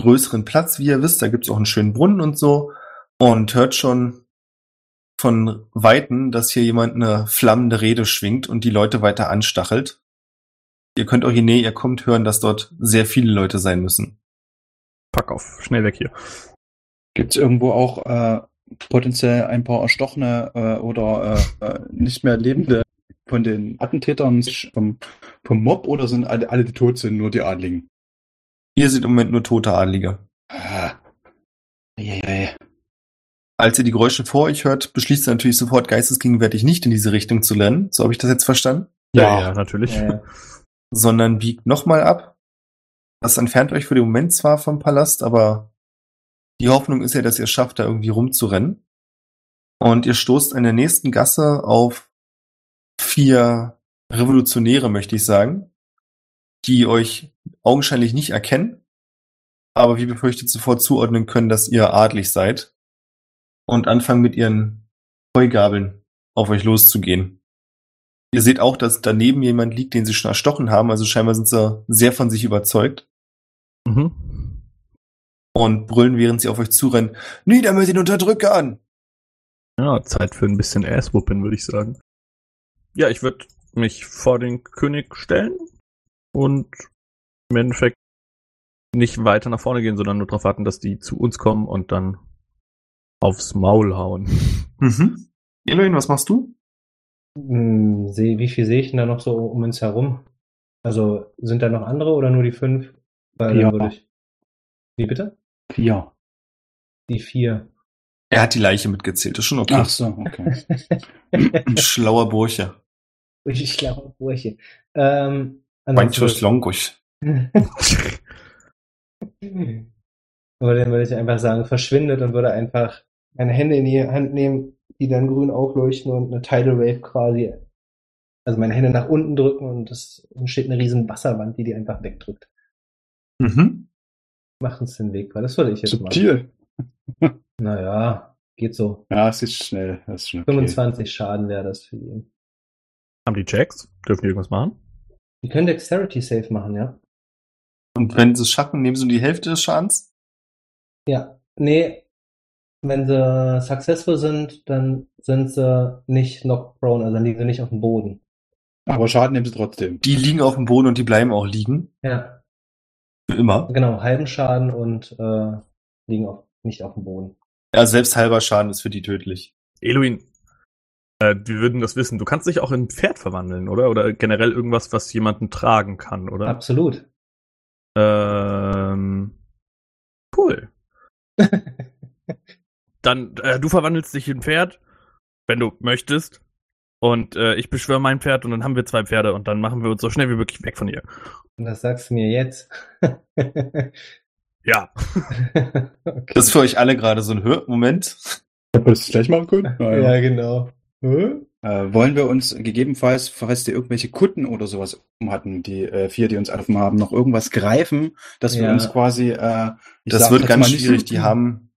größeren Platz, wie ihr wisst. Da gibt's auch einen schönen Brunnen und so. Und hört schon von Weitem, dass hier jemand eine flammende Rede schwingt und die Leute weiter anstachelt. Ihr könnt auch je näher ihr kommt hören, dass dort sehr viele Leute sein müssen. Pack auf, schnell weg hier. Gibt es irgendwo auch äh, potenziell ein paar Erstochene äh, oder äh, äh, nicht mehr Lebende von den Attentätern vom, vom Mob oder sind alle, alle, die tot sind, nur die Adligen? Ihr seht im Moment nur tote Adlige. Ah. Eieiei. Als ihr die Geräusche vor euch hört, beschließt ihr natürlich sofort geistesgegenwärtig nicht in diese Richtung zu rennen. So habe ich das jetzt verstanden. Ja, natürlich. Ja, ja. *laughs* Sondern biegt nochmal ab. Das entfernt euch für den Moment zwar vom Palast, aber die Hoffnung ist ja, dass ihr es schafft, da irgendwie rumzurennen. Und ihr stoßt in der nächsten Gasse auf vier Revolutionäre, möchte ich sagen, die euch augenscheinlich nicht erkennen, aber wie befürchtet sofort zuordnen können, dass ihr adlig seid und anfangen mit ihren Heugabeln auf euch loszugehen. Ihr seht auch, dass daneben jemand liegt, den sie schon erstochen haben, also scheinbar sind sie sehr von sich überzeugt Mhm. und brüllen, während sie auf euch zurennen, nieder mit den Unterdrückern! Ja, Zeit für ein bisschen Asswhooping, würde ich sagen. Ja, ich würde mich vor den König stellen und im Endeffekt nicht weiter nach vorne gehen, sondern nur darauf warten, dass die zu uns kommen und dann aufs Maul hauen. Mhm. Eloin, was machst du? Hm, wie viel sehe ich denn da noch so um uns herum? Also sind da noch andere oder nur die fünf? Weil Ja. ich. Wie bitte? Vier. Die vier. Er hat die Leiche mitgezählt, ist schon okay. Ach so, okay. Ein schlauer Bursche. *laughs* ich glaube, Burche. Ähm, Manchmal ansonsten- Longusch. *laughs* Aber dann würde ich einfach sagen, verschwindet und würde einfach meine Hände in die Hand nehmen, die dann grün aufleuchten und eine Tidal Wave quasi, also meine Hände nach unten drücken und es entsteht eine riesen Wasserwand, die die einfach wegdrückt. Mhm. Macht uns den Weg, weil das würde ich jetzt machen. Subtil. *laughs* Naja, geht so. Ja, es ist schnell. Das ist schon okay. 25 Schaden wäre das für ihn. Haben die Checks? Dürfen die irgendwas machen? Die können Dexterity Save machen, ja? Und wenn sie es schaffen, nehmen sie nur die Hälfte des Schadens? Ja. Nee, wenn sie successful sind, dann sind sie nicht knock prone, also dann liegen sie nicht auf dem Boden. Aber Schaden nehmen sie trotzdem. Die liegen auf dem Boden und die bleiben auch liegen. Ja, Für immer. genau, halben Schaden und äh, liegen auf, nicht auf dem Boden. Ja, selbst halber Schaden ist für die tödlich. Eloin, äh, wir würden das wissen. Du kannst dich auch in ein Pferd verwandeln, oder? Oder generell irgendwas, was jemanden tragen kann, oder? Absolut. Ähm, cool. *laughs* Dann, äh, du verwandelst dich in ein Pferd, wenn du möchtest. Und äh, ich beschwöre mein Pferd und dann haben wir zwei Pferde und dann machen wir uns so schnell wie möglich weg von ihr. Und das sagst du mir jetzt. Ja. okay. *laughs* Das ist für euch alle gerade so ein Hör Moment. Ob wir das gleich machen können? *laughs* Ja, ja, genau. Hm? Äh, wollen wir uns gegebenenfalls, falls die irgendwelche Kutten oder sowas um hatten, die äh, vier, die uns angerufen haben, noch irgendwas greifen, dass wir Ja. uns quasi. Äh, ich Das sag wird ganz schwierig. Die haben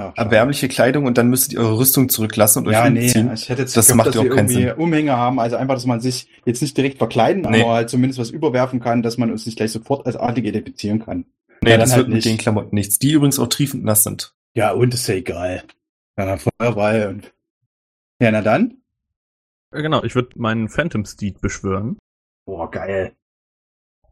Ja, schade. erbärmliche Kleidung und dann müsstet ihr eure Rüstung zurücklassen und euch Ja, nee, umziehen. ich hätte jetzt Das gehofft, macht dass ja auch wir keinen irgendwie Sinn. Umhänge haben, also einfach, dass man sich jetzt nicht direkt verkleiden, Nee. aber halt zumindest was überwerfen kann, dass man uns nicht gleich sofort als Adlige identifizieren kann. Nee, Ja, das dann wird halt mit nicht. den Klamotten nichts. Die übrigens auch triefend nass sind. Ja, und ist ja egal. Ja, dann Feuerball und. Ja, na dann. Äh, Genau, ich würde meinen Phantom Steed beschwören. Boah, geil.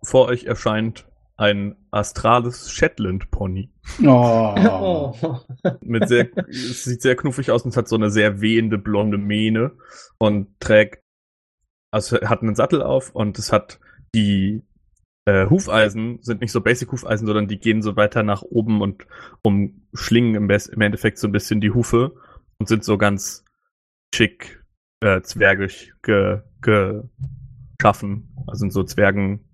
Vor euch erscheint ein astrales Shetland Pony. Oh. *laughs* Mit sehr, es sieht sehr knuffig aus und es hat so eine sehr wehende blonde Mähne und trägt, also hat einen Sattel auf und es hat die äh, Hufeisen sind nicht so Basic Hufeisen, sondern die gehen so weiter nach oben und umschlingen im, Best, im Endeffekt so ein bisschen die Hufe und sind so ganz schick äh, zwergig ge, geschaffen. Also sind so Zwergen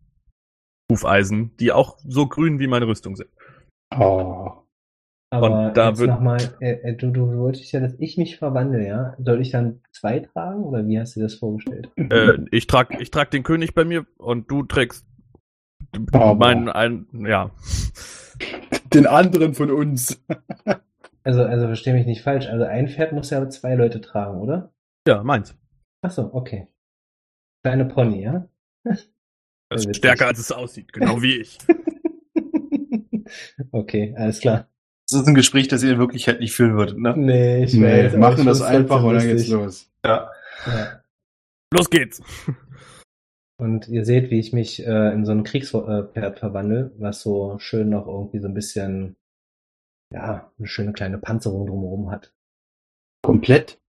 Hufeisen, die auch so grün wie meine Rüstung sind. oh. Aber Und da jetzt wird- nochmal, äh, äh, du, du wolltest ja, dass ich mich verwandle, ja? Soll ich dann zwei tragen oder wie hast du dir das vorgestellt? Äh, ich trag, ich trag den König bei mir und du trägst Aber- meinen, ein, ja. Den anderen von uns. Also, also versteh mich nicht falsch. Also ein Pferd muss ja zwei Leute tragen, oder? Ja, meins. Ach so, okay. Kleine Pony, ja? *laughs* Das ist stärker als es aussieht, genau wie ich. *laughs* okay, alles klar. Das ist ein Gespräch, das ihr in Wirklichkeit nicht führen würdet, ne? Nee, ich Nee, weiß, machen das einfach und dann geht's los. Ja. Ja. Los geht's. Und ihr seht, wie ich mich äh, in so ein Kriegspferd verwandle, was so schön noch irgendwie so ein bisschen, ja, eine schöne kleine Panzerung drumherum hat. Komplett.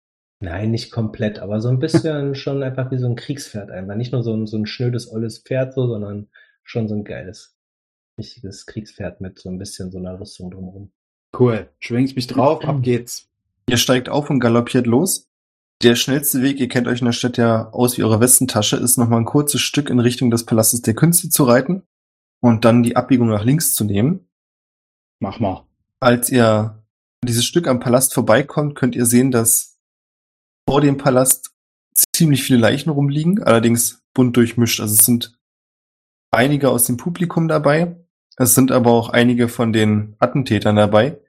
Nein, nicht komplett, aber so ein bisschen *laughs* schon einfach wie so ein Kriegspferd einfach. Nicht nur so ein, so ein schnödes, olles Pferd so, sondern schon so ein geiles, richtiges Kriegspferd mit so ein bisschen so einer Rüstung drumherum. Cool. Schwingst mich drauf, ab *clears throat* geht's. Ihr steigt auf und galoppiert los. Der schnellste Weg, ihr kennt euch in der Stadt ja aus wie eure Westentasche, ist nochmal ein kurzes Stück in Richtung des Palastes der Künste zu reiten und dann die Abbiegung nach links zu nehmen. Mach mal. Als ihr dieses Stück am Palast vorbeikommt, könnt ihr sehen, dass vor dem Palast ziemlich viele Leichen rumliegen, allerdings bunt durchmischt. Also es sind einige aus dem Publikum dabei, es sind aber auch einige von den Attentätern dabei.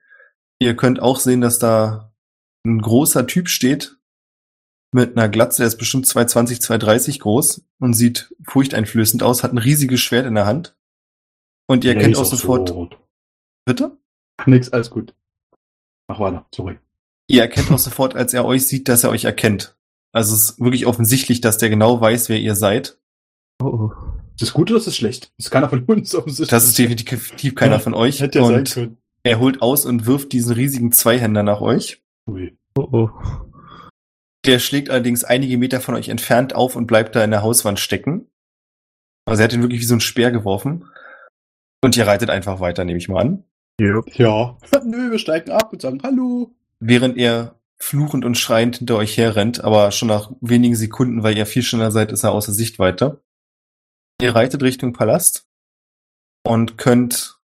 Ihr könnt auch sehen, dass da ein großer Typ steht mit einer Glatze, der ist bestimmt 220, 230 groß und sieht furchteinflößend aus, hat ein riesiges Schwert in der Hand. Und ihr kennt auch sofort. Lasersword. Bitte? Nix, alles gut. Mach weiter, sorry. Ihr erkennt auch sofort, als er euch sieht, dass er euch erkennt. Also es ist wirklich offensichtlich, dass der genau weiß, wer ihr seid. Oh, Ist das gut oder ist das schlecht? Das ist keiner von uns offensichtlich. Das ist definitiv keiner von euch. Hätte ja sein Und können. er holt aus und wirft diesen riesigen Zweihänder nach euch. Ui. oh, oh. Der schlägt allerdings einige Meter von euch entfernt auf und bleibt da in der Hauswand stecken. Also er hat ihn wirklich wie so ein Speer geworfen. Und ihr reitet einfach weiter, nehme ich mal an. Jupp. Ja. *laughs* Nö, wir steigen ab und sagen Hallo. Während er fluchend und schreiend hinter euch herrennt, aber schon nach wenigen Sekunden, weil ihr viel schneller seid, ist er außer Sichtweite. Ihr reitet Richtung Palast und könnt,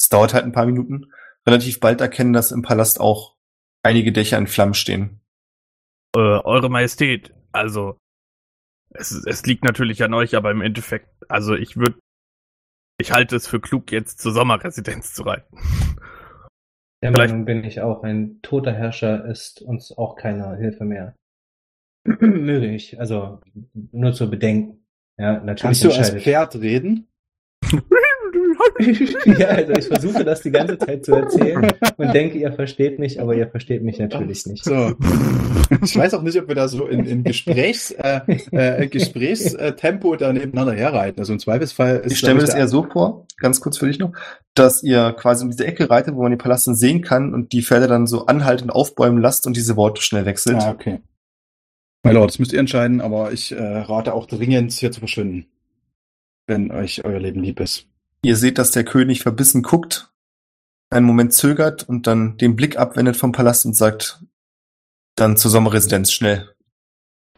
es dauert halt ein paar Minuten, relativ bald erkennen, dass im Palast auch einige Dächer in Flammen stehen. Äh, Eure Majestät, also es, es liegt natürlich an euch, aber im Endeffekt, also ich würde, ich halte es für klug, jetzt zur Sommerresidenz zu reiten. Der Vielleicht- Meinung bin ich auch. Ein toter Herrscher ist uns auch keine Hilfe mehr. *clears throat* Möglich. Also nur zu bedenken. Ja, natürlich Kannst du als entscheidet- Pferd reden? *laughs* *laughs* ja, also ich versuche das die ganze Zeit zu erzählen und denke, ihr versteht mich, aber ihr versteht mich natürlich nicht. So. *laughs* Ich weiß auch nicht, ob wir da so in, in Gesprächs, äh, äh, Gesprächstempo da nebeneinander herreiten. Also im Zweifelsfall ist Ich stelle mir das eher so vor, ganz kurz für dich noch, dass ihr quasi um diese Ecke reitet, wo man den Palast dann sehen kann und die Pferde dann so anhaltend aufbäumen lasst und diese Worte schnell wechselt. Ah, okay. My Lord, das müsst ihr entscheiden, aber ich äh, rate auch dringend, hier zu verschwinden. Wenn euch euer Leben lieb ist. Ihr seht, dass der König verbissen guckt, einen Moment zögert und dann den Blick abwendet vom Palast und sagt, dann zur Sommerresidenz schnell.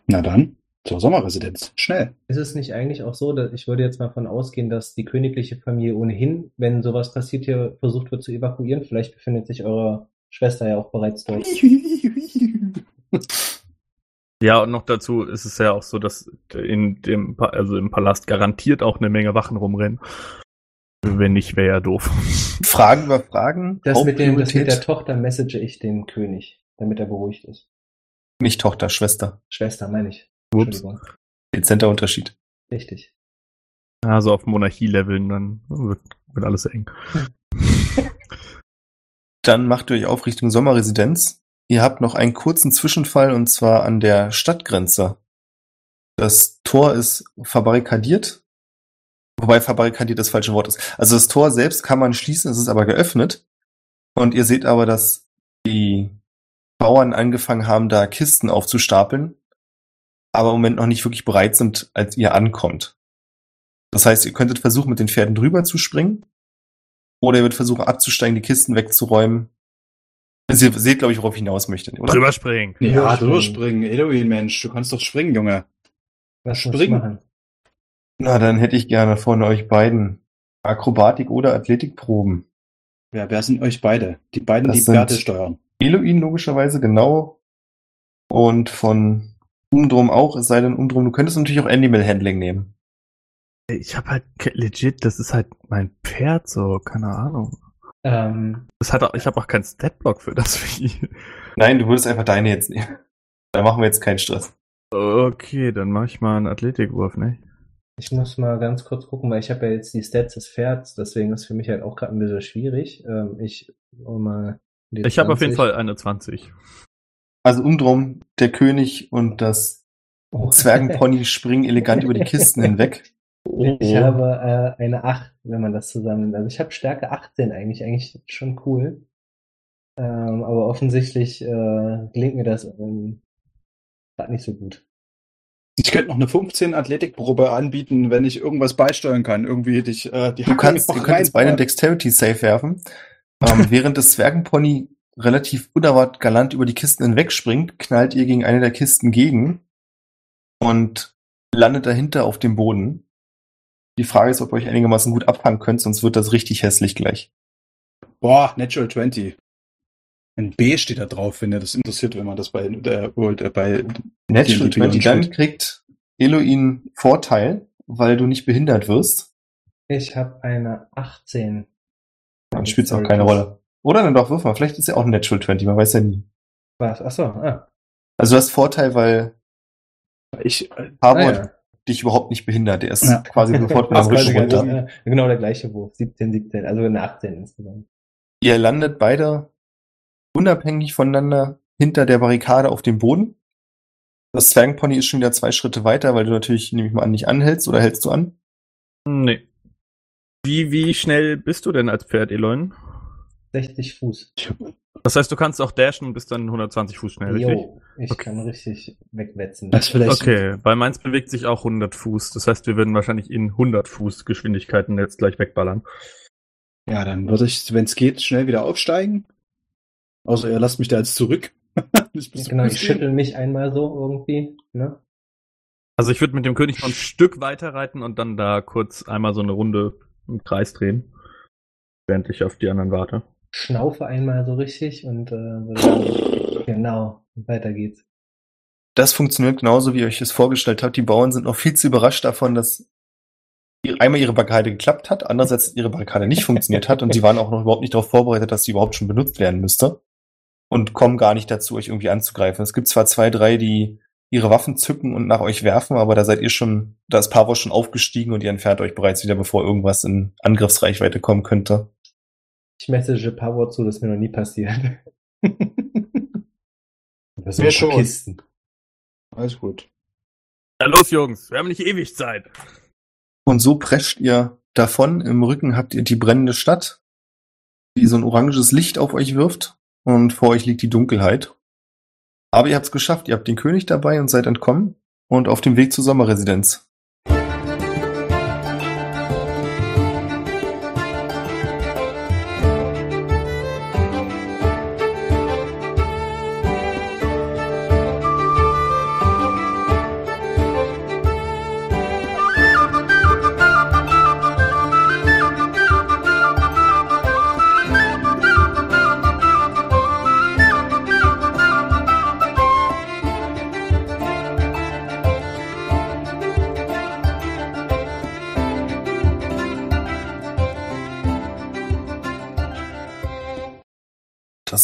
Na dann, zur Sommerresidenz. Schnell. Ist es nicht eigentlich auch so, dass ich würde jetzt mal von ausgehen, dass die königliche Familie ohnehin, wenn sowas passiert, hier versucht wird zu evakuieren? Vielleicht befindet sich eure Schwester ja auch bereits dort. Ja, und noch dazu ist es ja auch so, dass in dem, Pa- also im Palast garantiert auch eine Menge Wachen rumrennen. Wenn nicht, wäre ja doof. *laughs* Fragen über Fragen. Das mit, dem, das mit der. Tochter message ich dem König, damit er beruhigt ist. Nicht Tochter, Schwester. Schwester, meine ich. Ups. Dezenter Unterschied. Richtig. Also auf Monarchie-Leveln, dann wird, wird alles eng. *laughs* Dann macht ihr euch auf Richtung Sommerresidenz. Ihr habt noch einen kurzen Zwischenfall und zwar an der Stadtgrenze. Das Tor ist verbarrikadiert. Wobei verbarrikadiert das falsche Wort ist. Also das Tor selbst kann man schließen, es ist aber geöffnet. Und ihr seht aber, dass die Bauern angefangen haben, da Kisten aufzustapeln, aber im Moment noch nicht wirklich bereit sind, als ihr ankommt. Das heißt, ihr könntet versuchen, mit den Pferden drüber zu springen. Oder ihr würdet versuchen, abzusteigen, die Kisten wegzuräumen. Also ihr seht, glaube ich, worauf ich hinaus möchte, oder? Drüber springen. Ja, Ja, drüber springen. springen. Eloin, Mensch, du kannst doch springen, Junge. Was Springen. Na, dann hätte ich gerne von euch beiden Akrobatik oder Athletikproben. Wer, wer sind euch beide? Die beiden, Das die Werte steuern. Eloin logischerweise, genau. Und von Umdrum auch, es sei denn Umdrum, du könntest natürlich auch Animal Handling nehmen. Ich habe halt legit, das ist halt mein Pferd, so, keine Ahnung. Ähm, Das hat auch, ich habe auch keinen Statblock für das *laughs* Vieh. Nein, du würdest einfach deine jetzt nehmen. *laughs* Da machen wir jetzt keinen Stress. Okay, dann mache ich mal einen Athletikwurf, ne? Ich muss mal ganz kurz gucken, weil ich habe ja jetzt die Stats des Pferds, deswegen ist für mich halt auch gerade ein bisschen schwierig. Ähm, ich hol mal Ich habe auf jeden 20. Fall eine 20. Also Umdrum, der König und das Oh. *laughs* Zwergenpony springen elegant über die Kisten hinweg. Ich habe äh, eine 8, wenn man das zusammennimmt. Also ich habe Stärke 18 eigentlich, eigentlich schon cool. Ähm, aber offensichtlich äh, gelingt mir das ähm, gerade nicht so gut. Ich könnte noch eine 15 Athletikprobe anbieten, wenn ich irgendwas beisteuern kann. Irgendwie hätte ich äh, die Du kannst, könnt jetzt beide einen Dexterity Save werfen. Ähm, *laughs* während das Zwergenpony relativ unerwartet galant über die Kisten hinwegspringt, knallt ihr gegen eine der Kisten gegen und landet dahinter auf dem Boden. Die Frage ist, ob ihr euch einigermaßen gut abfangen könnt, sonst wird das richtig hässlich gleich. Boah, Natural 20. Ein B steht da drauf, wenn ihr das interessiert, wenn man das bei, äh, World, äh, bei Natural D&D 20, dann kriegt Eloin Vorteil, weil du nicht behindert wirst. Ich habe eine 18. Dann spielt es auch keine Rolle. Oder dann doch, wirf mal. Vielleicht ist ja auch ein Natural 20, man weiß ja nie. Was? Achso, ah. Also du hast Vorteil, weil ich, äh, Harvard ah, ja. dich überhaupt nicht behindert. Der ist Ja. quasi *laughs* sofort mit dem Rücken quasi runter. äh, genau der gleiche Wurf. 17, 17, also eine 18 insgesamt. Ihr landet beide unabhängig voneinander hinter der Barrikade auf dem Boden. Das Zwergenpony ist schon wieder zwei Schritte weiter, weil du natürlich, nehme ich mal an, nicht anhältst oder hältst du an? Nee. Wie, wie schnell bist du denn als Pferd, Eloin? 60 Fuß. Das heißt, du kannst auch dashen und bist dann 120 Fuß schnell, richtig? Jo, ich Okay. kann richtig wegwetzen. das vielleicht, Okay, bei meins bewegt sich auch 100 Fuß. Das heißt, wir würden wahrscheinlich in 100 Fuß Geschwindigkeiten jetzt gleich wegballern. ja, dann würde ich, wenn es geht, schnell wieder aufsteigen. Außer ihr lasst mich da jetzt zurück. *laughs* ich Genau, ich Fuß gehen. schüttel mich einmal so irgendwie, ne? Also ich würde mit dem König noch ein Stück weiter reiten und dann da kurz einmal so eine Runde im Kreis drehen. Während ich auf die anderen warte. Schnaufe einmal so richtig und äh, *laughs* genau, weiter geht's. Das funktioniert genauso, wie ihr euch das vorgestellt habt. Die Bauern sind noch viel zu überrascht davon, dass einmal ihre Barrikade geklappt hat, andererseits ihre Barrikade nicht funktioniert hat und sie waren auch noch überhaupt nicht darauf vorbereitet, dass sie überhaupt schon benutzt werden müsste und kommen gar nicht dazu, euch irgendwie anzugreifen. Es gibt zwar zwei, drei, die ihre Waffen zücken und nach euch werfen, aber da seid ihr schon, da ist Pavos schon aufgestiegen und ihr entfernt euch bereits wieder, bevor irgendwas in Angriffsreichweite kommen könnte. Ich message Power zu, das ist mir noch nie passiert. *laughs* das sind schon. Kisten. Alles gut. Ja, los, Jungs, wir haben nicht ewig Zeit. Und so prescht ihr davon. Im Rücken habt ihr die brennende Stadt, die so ein oranges Licht auf euch wirft. Und vor euch liegt die Dunkelheit. Aber ihr habt es geschafft. Ihr habt den König dabei und seid entkommen und auf dem Weg zur Sommerresidenz.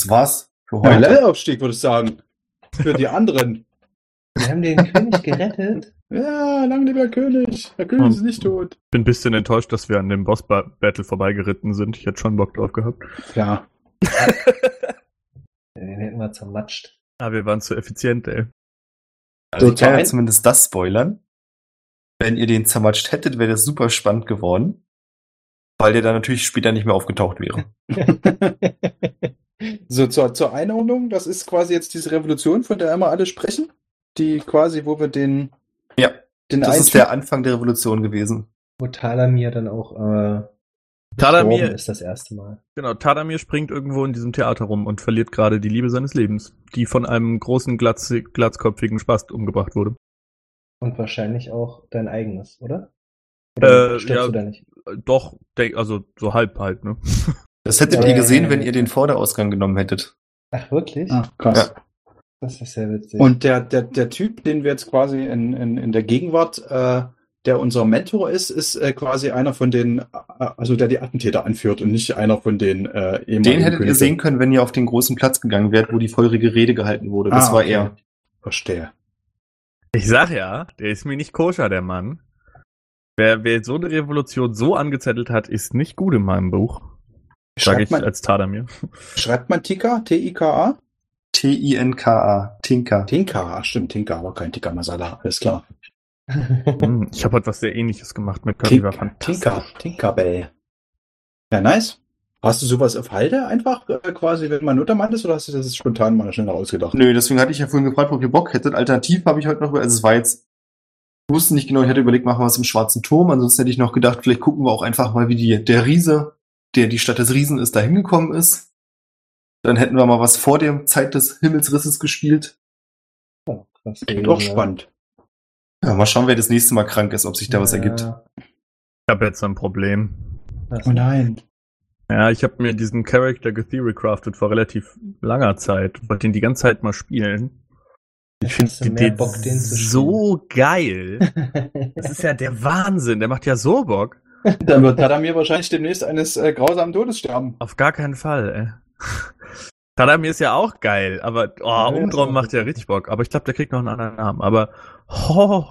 Das war's für Ja, heute. Levelaufstieg, würde ich sagen. Für die anderen. Wir haben den König gerettet. Ja, lang lieber König. Der König Und- ist nicht tot. Bin ein bisschen enttäuscht, dass wir an dem Boss-Battle vorbeigeritten sind. Ich hätte schon Bock drauf gehabt. Ja. Den *laughs* hätten wir zermatscht. Aber wir waren zu effizient, ey. Also So, ich kann ja zumindest das spoilern. Wenn ihr den zermatscht hättet, wäre das super spannend geworden. Weil der dann natürlich später nicht mehr aufgetaucht wäre. *laughs* so, zur, zur Einordnung, das ist quasi jetzt diese Revolution, von der immer alle sprechen. Die quasi, wo wir den, Ja, den das ist der Anfang der Revolution gewesen. Wo Talamir dann auch äh, Talamir- ist das erste Mal. Genau, Tadamir springt irgendwo in diesem Theater rum und verliert gerade die Liebe seines Lebens, die von einem großen, glatz glatzkopfigen Spast umgebracht wurde. Und wahrscheinlich auch dein eigenes, oder? Äh, stirbst ja. du da nicht? Äh, Doch, also so halb halt, ne? *laughs* Das hättet Ja, ihr gesehen, ja, wenn ihr den Vorderausgang genommen hättet. Ach, wirklich? Ah, krass. Das ist ja witzig. Und der, der, der Typ, den wir jetzt quasi in, in, in der Gegenwart, äh, der unser Mentor ist, ist äh, quasi einer von den, äh, also der die Attentäter anführt und nicht einer von den äh, ehemaligen Den hättet ihr Königen. sehen können, wenn ihr auf den großen Platz gegangen wärt, wo die feurige Rede gehalten wurde. Das Ah, war okay. er. Verstehe. Ich sag ja, der ist mir nicht koscher, der Mann. Wer, wer so eine Revolution so angezettelt hat, ist nicht gut in meinem Buch. Sag Schreibt ich man, als Tadamir. schreibt man Tika? T-I-K-A? T-I-N-K-A. Tinka. Tinka, ah, stimmt, Tinka, aber kein Tikka Masala, alles klar. Hm, Ich habe heute was sehr ähnliches gemacht mit Curry, war fantastisch. Tinka, Tinkerbell. Ja, nice. Hast du sowas auf Halde einfach äh, quasi, wenn man Nuttermann ist, oder hast du das spontan mal schnell ausgedacht? Nö, deswegen hatte ich ja vorhin gefragt, ob ihr Bock hättet. Alternativ habe ich heute noch, also es war jetzt, ich wusste nicht genau, ich hatte überlegt, machen wir was im Schwarzen Turm. Ansonsten hätte ich noch gedacht, vielleicht gucken wir auch einfach mal, wie die, der Riese, der die Stadt des Riesen ist, da hingekommen ist. Dann hätten wir mal was vor der Zeit des Himmelsrisses gespielt. Oh, krass Klingt auch ne? spannend. Ja, mal schauen, wer das nächste Mal krank ist, ob sich da was Ja, ergibt. Ich habe jetzt ein Problem. Oh nein. Ja, ich habe mir diesen Character getheorycraftet vor relativ langer Zeit. Wollte ihn die ganze Zeit mal spielen. Ich finde den Bock, zu so geil. *laughs* Das ist ja der Wahnsinn. Der macht ja so Bock. *laughs* Dann wird Tadamir wahrscheinlich demnächst eines äh, grausamen Todes sterben. Auf gar keinen Fall, ey. *laughs* Tadamir ist ja auch geil, aber oh, Ja, Umdrom macht ja richtig Bock. Aber ich glaube, der kriegt noch einen anderen Namen. Aber oh,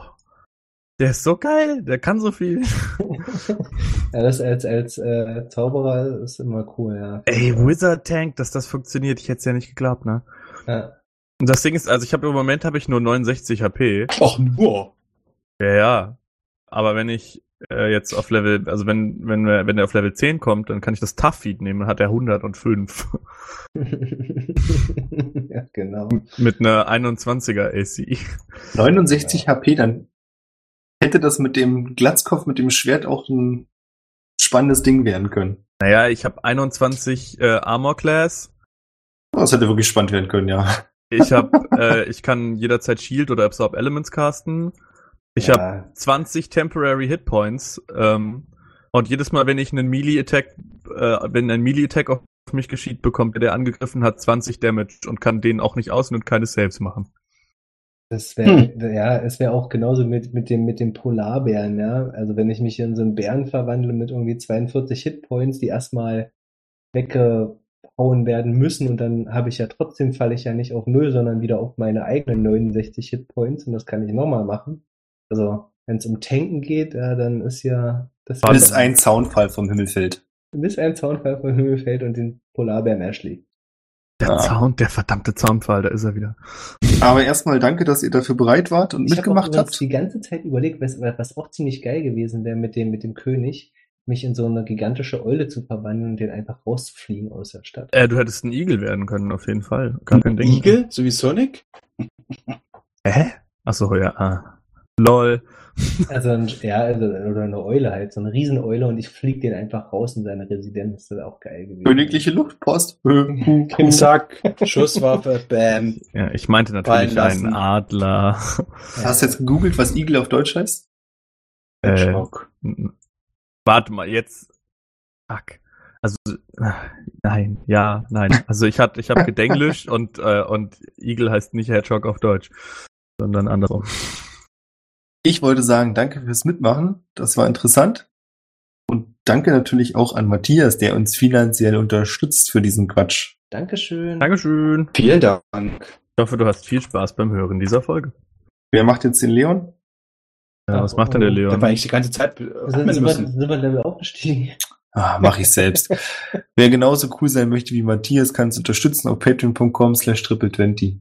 der ist so geil, der kann so viel. *laughs* ja, das als, als äh, Zauberer ist immer cool, ja. Ey, Wizard Tank, dass das funktioniert, ich hätte es ja nicht geglaubt, ne? Ja. Und das Ding ist, also ich habe im Moment habe ich nur 69 HP. Ach, nur. Ja, ja. Aber wenn ich äh, jetzt auf Level, also wenn, wenn, wenn der auf Level 10 kommt, dann kann ich das Tough Feed nehmen, dann hat er 105. *laughs* ja, genau. Mit einer 21er AC. 69 HP, dann hätte das mit dem Glatzkopf, mit dem Schwert auch ein spannendes Ding werden können. Naja, ich habe 21 äh, Armor Class. Das hätte wirklich spannend werden können, ja. Ich habe, *laughs* äh, ich kann jederzeit Shield oder Absorb Elements casten. Ich ja, habe 20 Temporary Hit Points. Ähm, und jedes Mal, wenn ich einen Melee Attack, äh, wenn ein Melee Attack auf mich geschieht, bekommt der, der angegriffen hat, 20 Damage und kann den auch nicht aus und keine Saves machen. Das wäre, ja, es wäre auch genauso mit, mit dem, mit dem Polarbären, ja. Also wenn ich mich in so einen Bären verwandle mit irgendwie 42 Hitpoints, die erstmal weggehauen werden müssen und dann habe ich ja trotzdem, falle ich ja nicht auf Null, sondern wieder auf meine eigenen 69 Hitpoints und das kann ich nochmal machen. Also, wenn es um Tanken geht, ja, dann ist ja, das Bis ein Zaunfall vom Himmel fällt. bis ein Zaunfall vom Himmel fällt und den Polarbären erschlägt. Der Ah. Zaun, der verdammte Zaunpfahl, da ist er wieder. Aber erstmal danke, dass ihr dafür bereit wart und Ich mitgemacht übrigens habt. die ganze Zeit überlegt, was, was auch ziemlich geil gewesen wäre mit dem, mit dem König, mich in so eine gigantische Eule zu verwandeln und den einfach rauszufliegen aus der Stadt. Äh, du hättest ein Igel werden können, auf jeden Fall. Gar kein Ding. Igel, so wie Sonic? Hä? Achso, ja. Ah. Lol. Also, ein, ja, also, oder eine Eule halt, so eine Rieseneule und ich flieg den einfach raus in seine Residenz. Das wäre auch geil gewesen. Königliche Luftpost. Genau. Zack, Schusswaffe, bam. Ja, ich meinte natürlich einen Adler. *laughs* Hast du jetzt gegoogelt, was Igel auf Deutsch heißt? Äh, Hedgehog. warte mal, jetzt. Fuck. Also, äh, nein, ja, nein. Also ich hatte, ich habe *laughs* Gedenglisch und, äh, und Igel heißt nicht Hedgehog auf Deutsch, sondern andersrum. Ich wollte sagen, danke fürs Mitmachen. Das war interessant. Und danke natürlich auch an Matthias, der uns finanziell unterstützt für diesen Quatsch. Dankeschön. Dankeschön. Vielen Dank. Ich hoffe, du hast viel Spaß beim Hören dieser Folge. Wer macht jetzt den Leon? Ja, was macht denn der Da Leon? war eigentlich die ganze Zeit äh, Sind, sind, wir, sind wir Level aufgestiegen? Ah, mach ich selbst. *laughs* Wer genauso cool sein möchte wie Matthias, kann uns unterstützen auf patreon.com slash triple20.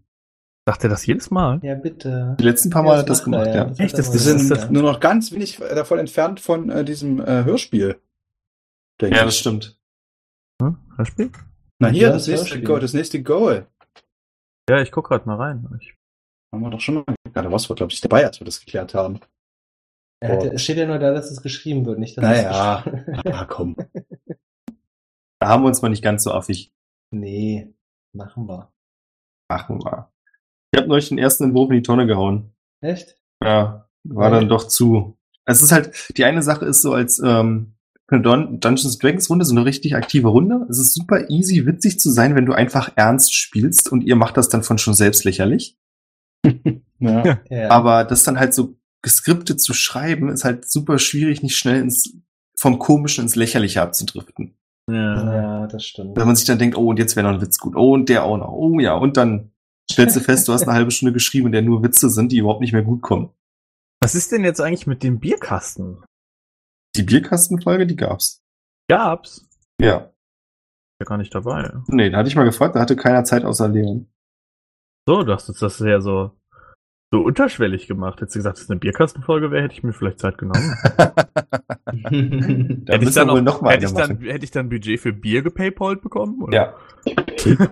Sagt er das jedes Mal? Ja, bitte. Die letzten paar Ja, Mal das hat das macht er, gemacht, ja. ja. Das Echt? Das- Wir das sind ja. nur noch ganz wenig davon entfernt von äh, diesem äh, Hörspiel. Denke Ja, ich. das stimmt. Hm? Hörspiel? Na hier, Ja, das, das nächste. Goal, das nächste Goal. Ja, ich guck grad mal rein. Ich, Haben wir doch schon mal. Ja, da warst du, glaube ich, dabei, als wir das geklärt haben. Er hatte, es steht ja nur da, dass es geschrieben wird, nicht dass Naja. Ah, komm. *laughs* Da haben wir uns mal nicht ganz so affig. Nee, machen wir. Machen wir. Ich habe neulich den ersten Entwurf in die Tonne gehauen. Echt? Ja, war dann doch zu. Es ist halt, die eine Sache ist so als, ähm, eine Dun Dungeons Dragons Runde, so eine richtig aktive Runde. Es ist super easy, witzig zu sein, wenn du einfach ernst spielst und ihr macht das dann von schon selbst lächerlich. *laughs* Ja. Ja. Aber das dann halt so geskriptet zu schreiben, ist halt super schwierig, nicht schnell ins, vom Komischen ins Lächerliche abzudriften. Ja. ja, das stimmt. Wenn man sich dann denkt, oh, und jetzt wäre noch ein Witz gut. Oh, und der auch noch. Oh ja, und dann stellst du fest, du hast eine halbe Stunde geschrieben, in der nur Witze sind, die überhaupt nicht mehr gut kommen. Was ist denn jetzt eigentlich mit dem Bierkasten? Die Bierkastenfolge, die gab's. Gab's? Ja. Ja, gar nicht dabei. Nee, da hatte ich mal gefragt, da hatte keiner Zeit außer Leon. So, du hast jetzt das ja so, so unterschwellig gemacht. Hättest du gesagt, dass es eine Bierkastenfolge wäre, hätte ich mir vielleicht Zeit genommen. *laughs* *laughs* Da hätte, ich dann wohl noch, noch mal hätte, ich dann, hätte ich dann Budget für Bier gepaypalt bekommen? Oder? Ja. *laughs*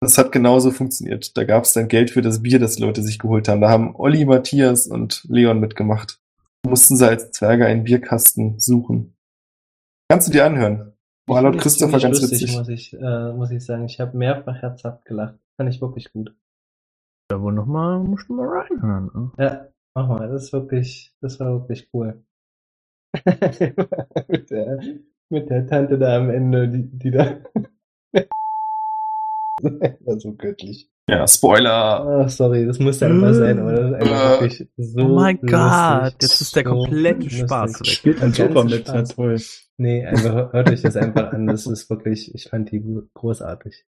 Das hat genauso funktioniert. Da gab's dann Geld für das Bier, das die Leute sich geholt haben. Da haben Olli, Matthias und Leon mitgemacht. Mussten sie als Zwerge einen Bierkasten suchen. Kannst du dir anhören? War laut es Christopher ganz lustig, witzig. Muss ich, äh, muss ich sagen. Ich habe mehrfach herzhaft gelacht. Fand ich wirklich gut. Da wohl noch mal, musst du mal reinhören. Ne? Ja, mach mal. Das ist wirklich, das war wirklich cool. *laughs* mit, der, mit der Tante da am Ende, die, die da. *laughs* *laughs* das war so göttlich. Ja, Spoiler. Oh, sorry, das muss einfach sein, aber das ist einfach wirklich so. Oh mein lustig. Gott, jetzt ist der So komplette lustig. Spaß weg. Spielt ein ganze mit, ja toll. Nee, einfach hört euch das einfach an. Das ist wirklich, ich fand die großartig.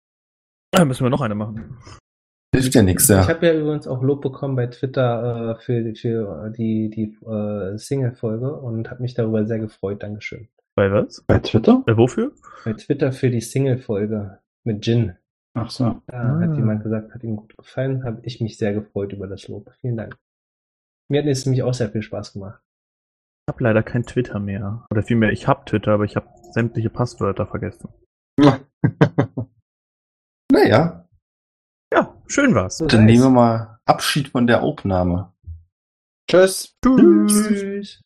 Da müssen wir noch eine machen. Hilft ja nichts, Ich ja. habe ja übrigens auch Lob bekommen bei Twitter äh, für, für die, die äh, Single-Folge und habe mich darüber sehr gefreut. Dankeschön. Bei was? Bei Twitter? Äh, wofür? Bei Twitter für die Single-Folge mit Jin. Ach so. Da Ah. hat jemand gesagt, hat ihm gut gefallen, habe ich mich sehr gefreut über das Lob. Vielen Dank. Mir hat es nämlich auch sehr viel Spaß gemacht. Ich habe leider kein Twitter mehr. Oder vielmehr, ich habe Twitter, aber ich habe sämtliche Passwörter vergessen. *laughs* naja, Ja, schön war's. So, dann nice. nehmen wir mal Abschied von der Aufnahme. Tschüss. Tschüss. Tschüss.